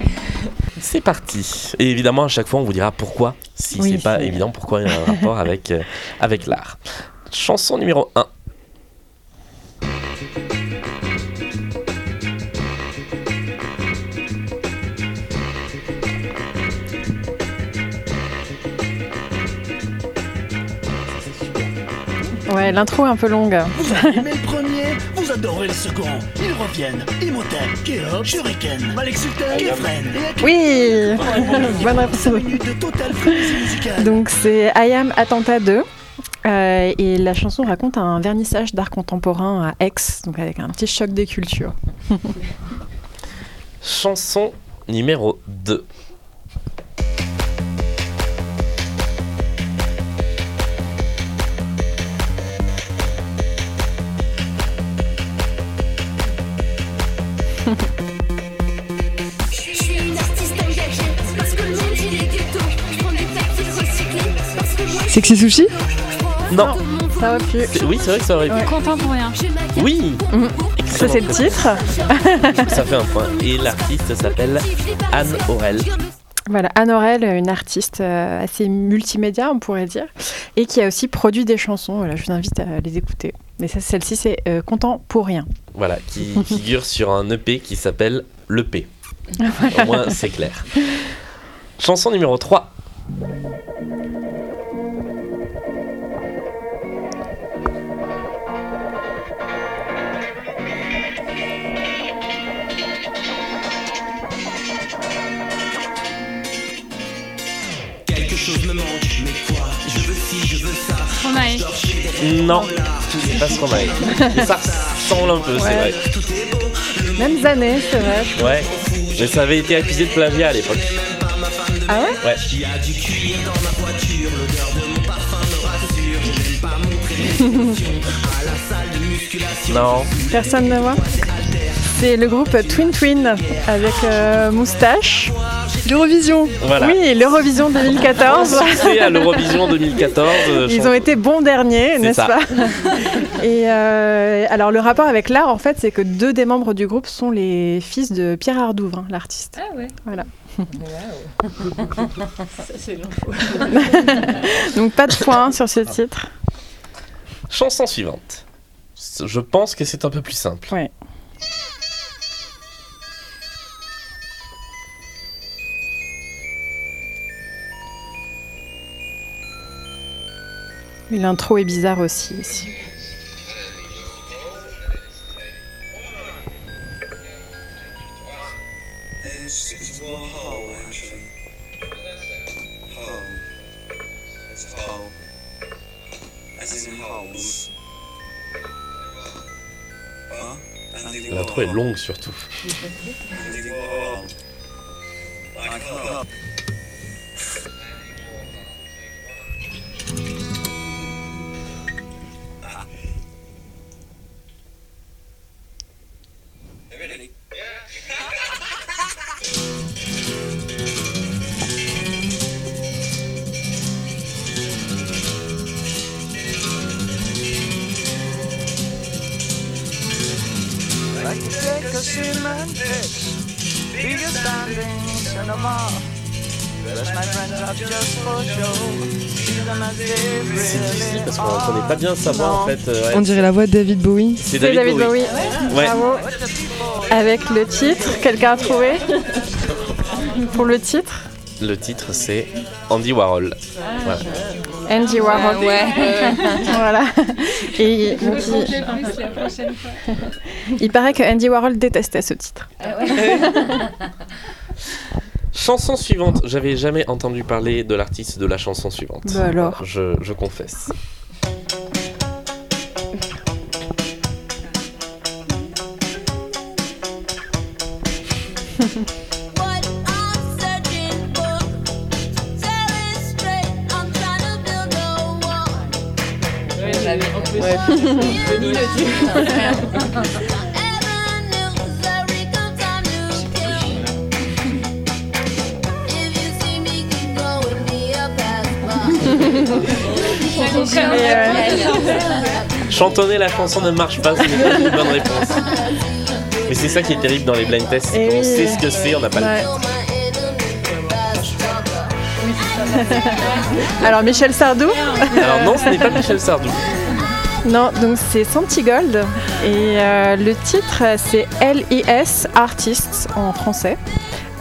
Speaker 1: C'est parti. Et évidemment, à chaque fois, on vous dira pourquoi, si
Speaker 9: Oui,
Speaker 1: c'est pas évident, pourquoi il y a un rapport avec, euh, avec l'art. Chanson numéro 1.
Speaker 9: Ouais, l'intro est un peu longue.
Speaker 10: Vous avez aimé le premier, vous adorez le second. Ils reviennent, Imhotep, Kéop, Shuriken, Malek Sultan, Kefren et.
Speaker 9: Oui Bonne réponse.
Speaker 10: 5 minutes de totale frénésie musicale.
Speaker 9: Donc c'est I Am Attentat 2. euh, et la chanson raconte un vernissage d'art contemporain à Aix, donc avec un petit choc des cultures.
Speaker 1: Chanson numéro 2.
Speaker 4: Sexy Sushi
Speaker 1: Non,
Speaker 9: Ça aurait pu.
Speaker 1: c'est- oui, c'est vrai que ça aurait pu.
Speaker 6: Contemporain.
Speaker 1: Oui
Speaker 9: Ça c'est le titre.
Speaker 1: Ça fait un point. Et l'artiste s'appelle Anne Aurel.
Speaker 9: Voilà, Anne Aurel, une artiste euh, assez multimédia, on pourrait dire, et qui a aussi produit des chansons. Voilà, je vous invite à les écouter. Mais ça, celle-ci, c'est euh, Content pour rien.
Speaker 1: Voilà, qui figure sur un EP qui s'appelle L'EP. Au moins, c'est clair. Chanson numéro 3.
Speaker 6: Stromae.
Speaker 1: Non, c'est pas Stromae. Mais ça ressemble un peu, c'est vrai.
Speaker 9: Mêmes années, c'est vrai.
Speaker 1: Ouais, mais ça avait été accusé de plagiat à l'époque.
Speaker 9: Ah ouais?
Speaker 1: Ouais. Non,
Speaker 9: Personne ne voit? C'est le groupe Twin Twin avec euh, Moustache.
Speaker 4: L'Eurovision
Speaker 1: voilà.
Speaker 9: Oui, l'Eurovision 2014.
Speaker 1: C'est à l'Eurovision 2014. euh,
Speaker 9: Ils
Speaker 1: chanson-
Speaker 9: ont été bons derniers, n'est-ce pas? Et euh, alors le rapport avec l'art, en fait, c'est que deux des membres du groupe sont les fils de Pierre Ardouvin, l'artiste.
Speaker 8: Ah ouais.
Speaker 9: Voilà.
Speaker 3: c'est l'info.
Speaker 9: Donc pas de points sur ce titre.
Speaker 1: Chanson suivante. Je pense que c'est un peu plus simple.
Speaker 9: Ouais. Et L'intro est bizarre aussi. ici.
Speaker 1: L'intro est longue surtout. Bien sa voix en fait. euh, ouais.
Speaker 4: On dirait la voix de David Bowie.
Speaker 1: C'est David, Bowie. Ouais.
Speaker 9: Bravo. Avec le titre, quelqu'un a trouvé Pour le titre
Speaker 1: Le titre c'est Andy Warhol. Voilà.
Speaker 9: Andy Warhol.
Speaker 3: ouais,
Speaker 9: voilà. Et donc, il, il paraît que Andy Warhol détestait ce titre.
Speaker 1: Chanson suivante. J'avais jamais entendu parler de l'artiste de la chanson suivante.
Speaker 9: Bah alors.
Speaker 1: Je, je confesse. Chantonner la chanson ne marche pas, ce n'est pas une bonne réponse. Mais c'est ça qui est terrible dans les blind tests, c'est
Speaker 9: Eh
Speaker 1: qu'on
Speaker 9: oui.
Speaker 1: sait ce que c'est, on n'a pas
Speaker 9: Ouais.
Speaker 1: le.
Speaker 9: Alors Michel Sardou
Speaker 1: Alors non, ce n'est pas Michel Sardou.
Speaker 9: Non, donc c'est Santigold et euh, le titre c'est LIS Artists en français.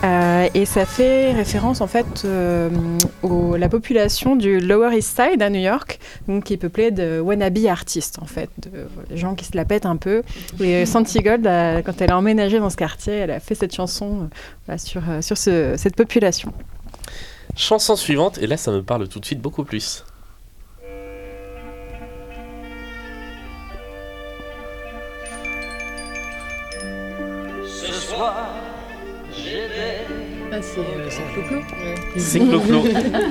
Speaker 9: Euh, et ça fait référence en fait euh, à la population du Lower East Side à New York, donc qui est peuplée de wannabe artistes en fait, de gens qui se la pètent un peu. Et Santi Gold, quand elle a emménagé dans ce quartier, elle a fait cette chanson euh, sur, euh, sur ce- cette population.
Speaker 1: Chanson suivante, et là ça me parle tout de suite beaucoup plus.
Speaker 7: Clo-Clo
Speaker 1: C'est Clo-Clo.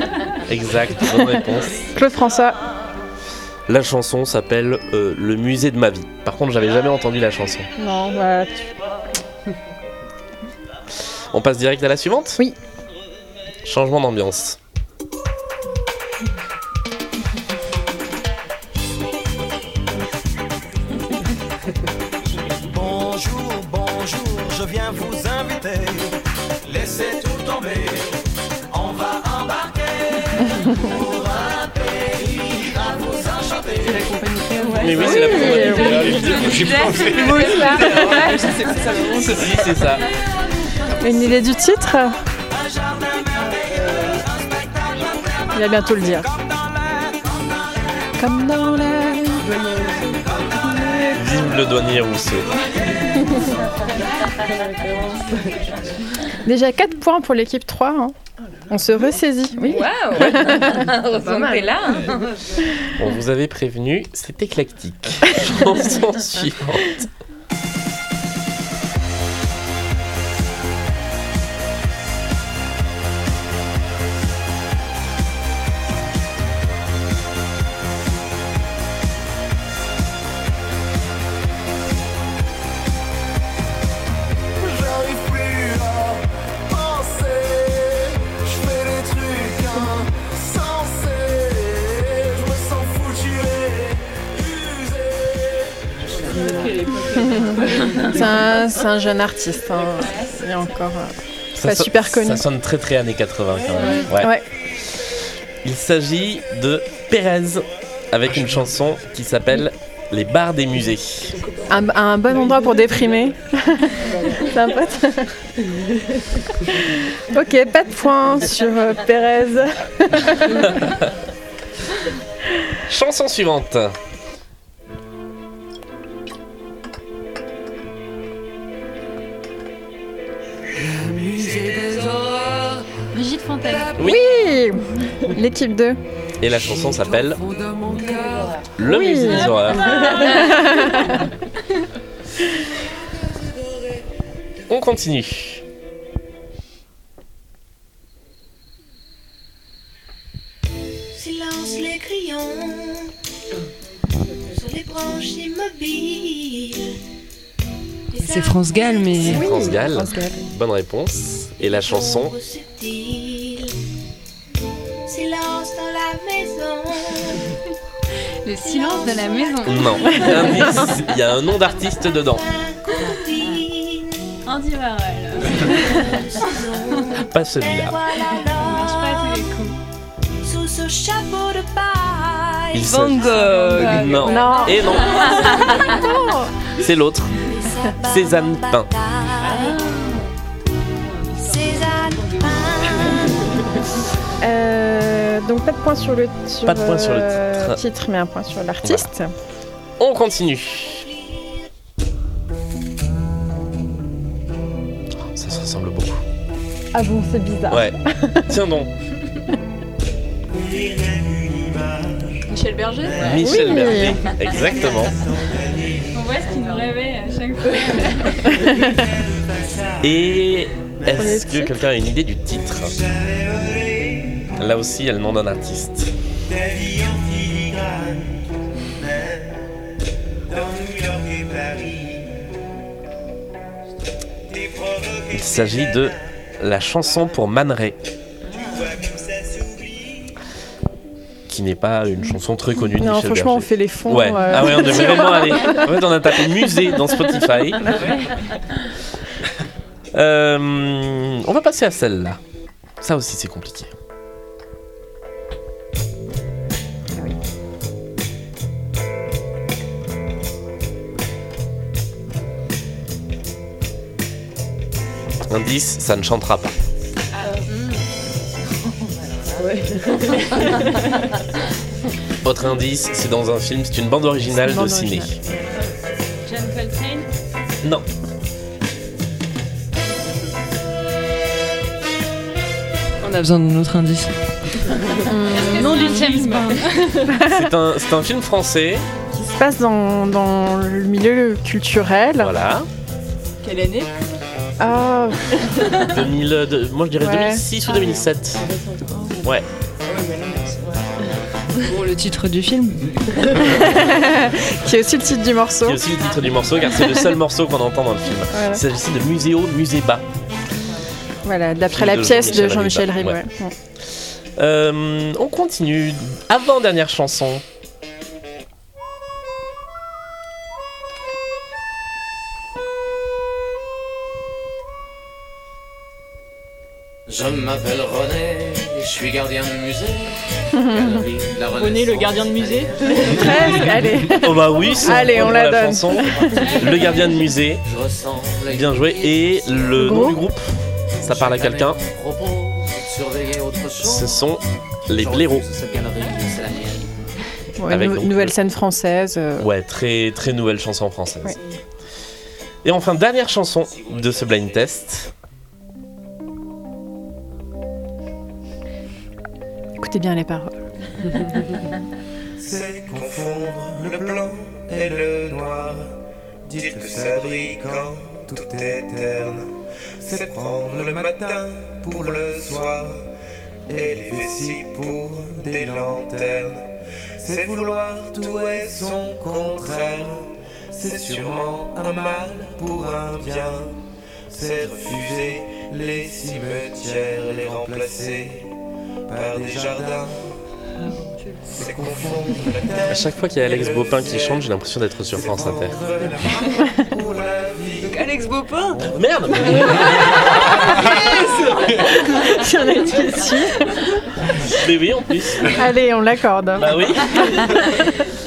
Speaker 1: exact, bonne réponse.
Speaker 9: Claude François.
Speaker 1: La chanson s'appelle euh, Le musée de ma vie. Par contre, j'avais jamais entendu la chanson.
Speaker 9: Non, voilà.
Speaker 1: On passe direct à la suivante?
Speaker 9: Oui.
Speaker 1: Changement d'ambiance.
Speaker 10: Enchanter.
Speaker 1: Mais oui, c'est la compagnie créole.
Speaker 9: J'ai
Speaker 1: si, c'est ça.
Speaker 9: Une idée du titre? Il va bientôt le dire. Comme dans l'air.
Speaker 1: Vive le douanier Rousseau.
Speaker 9: Déjà 4 points pour l'équipe 3. hein. On se ressaisit. Oui.
Speaker 3: Waouh Heureusement que là
Speaker 1: On vous avait prévenu, c'est éclectique. Chanson suivante.
Speaker 9: C'est un, c'est un jeune artiste. hein. Il est encore euh,
Speaker 1: Ça
Speaker 9: pas
Speaker 1: so-
Speaker 9: super connu.
Speaker 1: Ça sonne très très années 80 quand même. Ouais.
Speaker 9: Ouais.
Speaker 1: Il s'agit de Pérez avec une chanson qui s'appelle Les bars des musées.
Speaker 9: Un, un bon endroit pour déprimer. C'est un pote. ok, pas de points sur euh, Pérez.
Speaker 1: Chanson suivante.
Speaker 9: L'équipe 2.
Speaker 1: Et la chanson s'appelle Le
Speaker 9: Oui.
Speaker 1: musée des horreurs. On continue.
Speaker 11: Silence les crayons sur les branches immobiles.
Speaker 4: C'est France Gall, mais.
Speaker 1: France Gall.
Speaker 9: France Gall.
Speaker 1: Bonne réponse. Et la chanson
Speaker 8: Le silence de la maison.
Speaker 1: Non. Indice, il y a un nom d'artiste dedans.
Speaker 8: Andy Warhol.
Speaker 1: Pas celui-là.
Speaker 8: marche pas à tous les coups.
Speaker 11: sous ce chapeau de paille.
Speaker 1: Il
Speaker 3: Van Gogh.
Speaker 1: Non.
Speaker 9: Non.
Speaker 1: Et non. C'est l'autre. Cézanne Pain.
Speaker 11: Cézanne Pain.
Speaker 9: Euh, donc pas de points sur le, sur,
Speaker 1: Pas de points sur le
Speaker 9: euh,
Speaker 1: titre.
Speaker 9: titre, mais un point sur l'artiste.
Speaker 1: On continue. Oh, Ça se ressemble beaucoup.
Speaker 9: Ah bon, c'est bizarre.
Speaker 1: Ouais. Tiens donc.
Speaker 3: Michel Berger
Speaker 1: Michel
Speaker 9: Oui.
Speaker 1: Berger. Exactement.
Speaker 8: On voit ce qui nous réveille à chaque fois.
Speaker 1: Et est-ce que quelqu'un a une idée du titre? Là aussi, il y a le nom d'un artiste. S'agit de la chanson pour Man Ray. Qui n'est pas une chanson très connue
Speaker 9: Non,
Speaker 1: Michel
Speaker 9: franchement, on fait les fonds.
Speaker 1: Ouais.
Speaker 9: euh.
Speaker 1: Ah ouais, on devrait vraiment aller. En fait, on a tapé musée dans Spotify. Euh, on va passer à celle-là. Ça aussi, c'est compliqué. Indice, ça ne chantera pas. Autre indice, c'est dans un film, c'est une bande originale de ciné.
Speaker 9: originale.
Speaker 3: John Coltrane
Speaker 1: Non.
Speaker 4: On a besoin d'un autre indice.
Speaker 3: Nom du James Bond.
Speaker 1: C'est un, c'est un film français.
Speaker 9: Qui se passe dans, dans le milieu culturel.
Speaker 1: Voilà.
Speaker 3: Quelle année
Speaker 9: Ah,
Speaker 1: 2000, de- moi je dirais
Speaker 9: Ouais.
Speaker 1: 2006 ou 2007. Ouais.
Speaker 4: Bon, le titre du film
Speaker 9: qui est aussi le titre du morceau.
Speaker 1: C'est aussi le titre du morceau car c'est le seul morceau qu'on entend dans le film.
Speaker 9: Voilà.
Speaker 1: Il s'agissait de Muséo Muséba.
Speaker 9: Voilà, d'après la
Speaker 1: de
Speaker 9: pièce de
Speaker 1: Jean-Michel
Speaker 9: Jean-Michel
Speaker 1: ouais. Euh, on continue. Avant-dernière chanson.
Speaker 10: Je m'appelle René et je suis gardien de musée. Galerie de la
Speaker 3: René, le gardien de musée
Speaker 9: Presque, allez.
Speaker 1: Oh bah oui, c'est
Speaker 9: Allez, on la donne.
Speaker 1: chanson. Le gardien de musée. Bien joué. Et le nom du groupe, ça parle à quelqu'un. Ce sont les blaireaux.
Speaker 9: Ouais,
Speaker 1: Avec
Speaker 9: nou-
Speaker 1: donc
Speaker 9: nouvelle
Speaker 1: le-
Speaker 9: scène française. euh,
Speaker 1: Ouais, très très nouvelle chanson française.
Speaker 9: Ouais.
Speaker 1: Et enfin, dernière chanson de ce blind test.
Speaker 9: Écoutez bien les paroles.
Speaker 12: C'est confondre le blanc et le noir. Dire que ça brille quand tout est terne. C'est prendre le matin pour le soir. Et les vessies pour des lanternes. C'est vouloir tout et son contraire. C'est sûrement un mal pour un bien. C'est refuser les cimetières, les remplacer par des jardins. C'est confondre la terre
Speaker 1: À chaque fois qu'il y a Alex Bopin qui chante, j'ai l'impression d'être sur France Inter.
Speaker 4: Donc Alex Bopin
Speaker 1: Merde
Speaker 9: Si on est dessus.
Speaker 1: Mais oui, en plus.
Speaker 9: Allez, on l'accorde.
Speaker 1: Bah oui.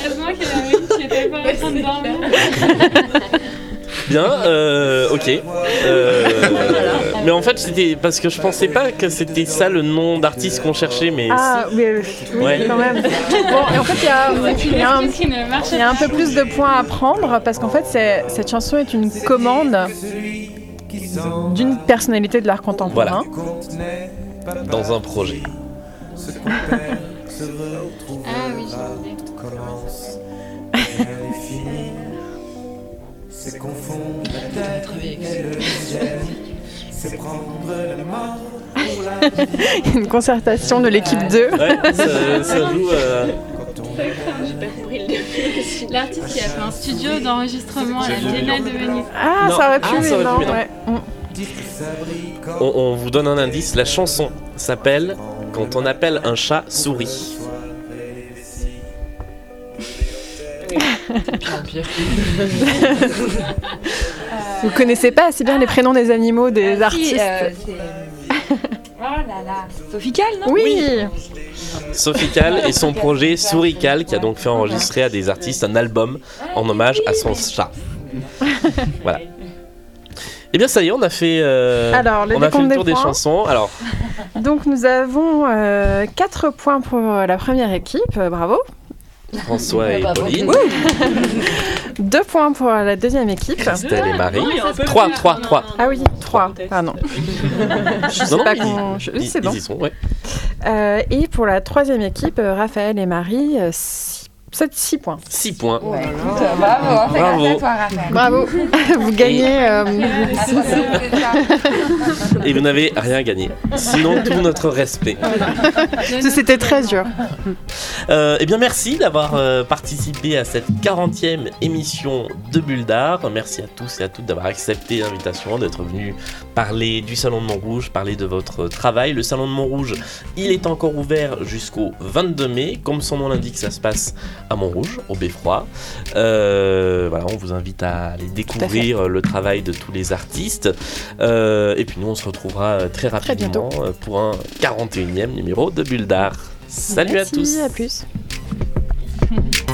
Speaker 3: Heureusement qu'il était pas en train de dormir.
Speaker 1: Bien, euh, ok. Euh, mais en fait, c'était parce que je pensais pas que c'était ça le nom d'artiste qu'on cherchait, mais
Speaker 9: Ah, oui, oui,
Speaker 1: Ouais.
Speaker 9: quand même. Bon, et en fait, il y a, il y a un,
Speaker 3: qui ne marche
Speaker 9: il y a un peu plus de points à prendre parce qu'en fait, c'est- cette chanson est une commande d'une personnalité de l'art contemporain.
Speaker 1: dans un projet.
Speaker 3: Ah oui,
Speaker 12: c'est prendre la mort pour la vie
Speaker 9: une concertation de l'équipe 2.
Speaker 1: Ouais, ça, ça joue. euh,
Speaker 3: L'artiste qui a fait un studio d'enregistrement à la Biennale de Venise.
Speaker 9: Ah,
Speaker 1: Non.
Speaker 9: ça aurait pu,
Speaker 1: Ah,
Speaker 9: mais
Speaker 1: ça aurait pu,
Speaker 9: non. ouais.
Speaker 1: On, on vous donne un indice. La chanson s'appelle Quand on appelle un chat souris.
Speaker 9: Vous connaissez pas assez bien les prénoms des animaux des artistes
Speaker 8: Oh là là. Sophie Cal, non?
Speaker 9: Oui,
Speaker 1: Sophie Cal et son projet Souris Cal qui a donc fait enregistrer à des artistes un album en hommage à son chat. Voilà. Et bien ça y est, on a fait, euh,
Speaker 9: Alors, le
Speaker 1: on a fait le tour
Speaker 9: des
Speaker 1: chansons. Alors,
Speaker 9: donc nous avons 4 points pour euh, la première équipe, euh, bravo.
Speaker 1: François et Pauline,
Speaker 9: 2 points pour la deuxième équipe.
Speaker 1: Christelle et Marie. 3, 3, 3.
Speaker 9: Ah oui, 3, pardon. Je sais pas qu'on... c'est bon.
Speaker 1: ils y sont, ouais.
Speaker 9: Euh, et pour la troisième équipe, euh, Raphaël et Marie, 6 7, 6 points.
Speaker 1: 6 points.
Speaker 8: Ouais, écoute, euh, bravo, c'est
Speaker 1: Bravo.
Speaker 8: grâce à toi, Raphaël.
Speaker 9: Bravo, vous gagnez. euh,
Speaker 1: Et vous n'avez rien gagné. Sinon, tout notre respect.
Speaker 9: C'était très dur.
Speaker 1: Euh, eh bien, merci d'avoir euh, participé à cette 40e émission de Bulle d'Art. Merci à tous et à toutes d'avoir accepté l'invitation, d'être venus parler du Salon de Montrouge, parler de votre travail. Le Salon de Montrouge, il est encore ouvert jusqu'au 22 mai. Comme son nom l'indique, ça se passe à Montrouge, au Beffroi. Euh, voilà, on vous invite à aller découvrir le travail de tous les artistes. Euh, et puis nous, on se retrouvera euh, très rapidement pour un 41e numéro de Bulle d'Art. Salut
Speaker 9: Merci,
Speaker 1: à tous.
Speaker 9: À plus.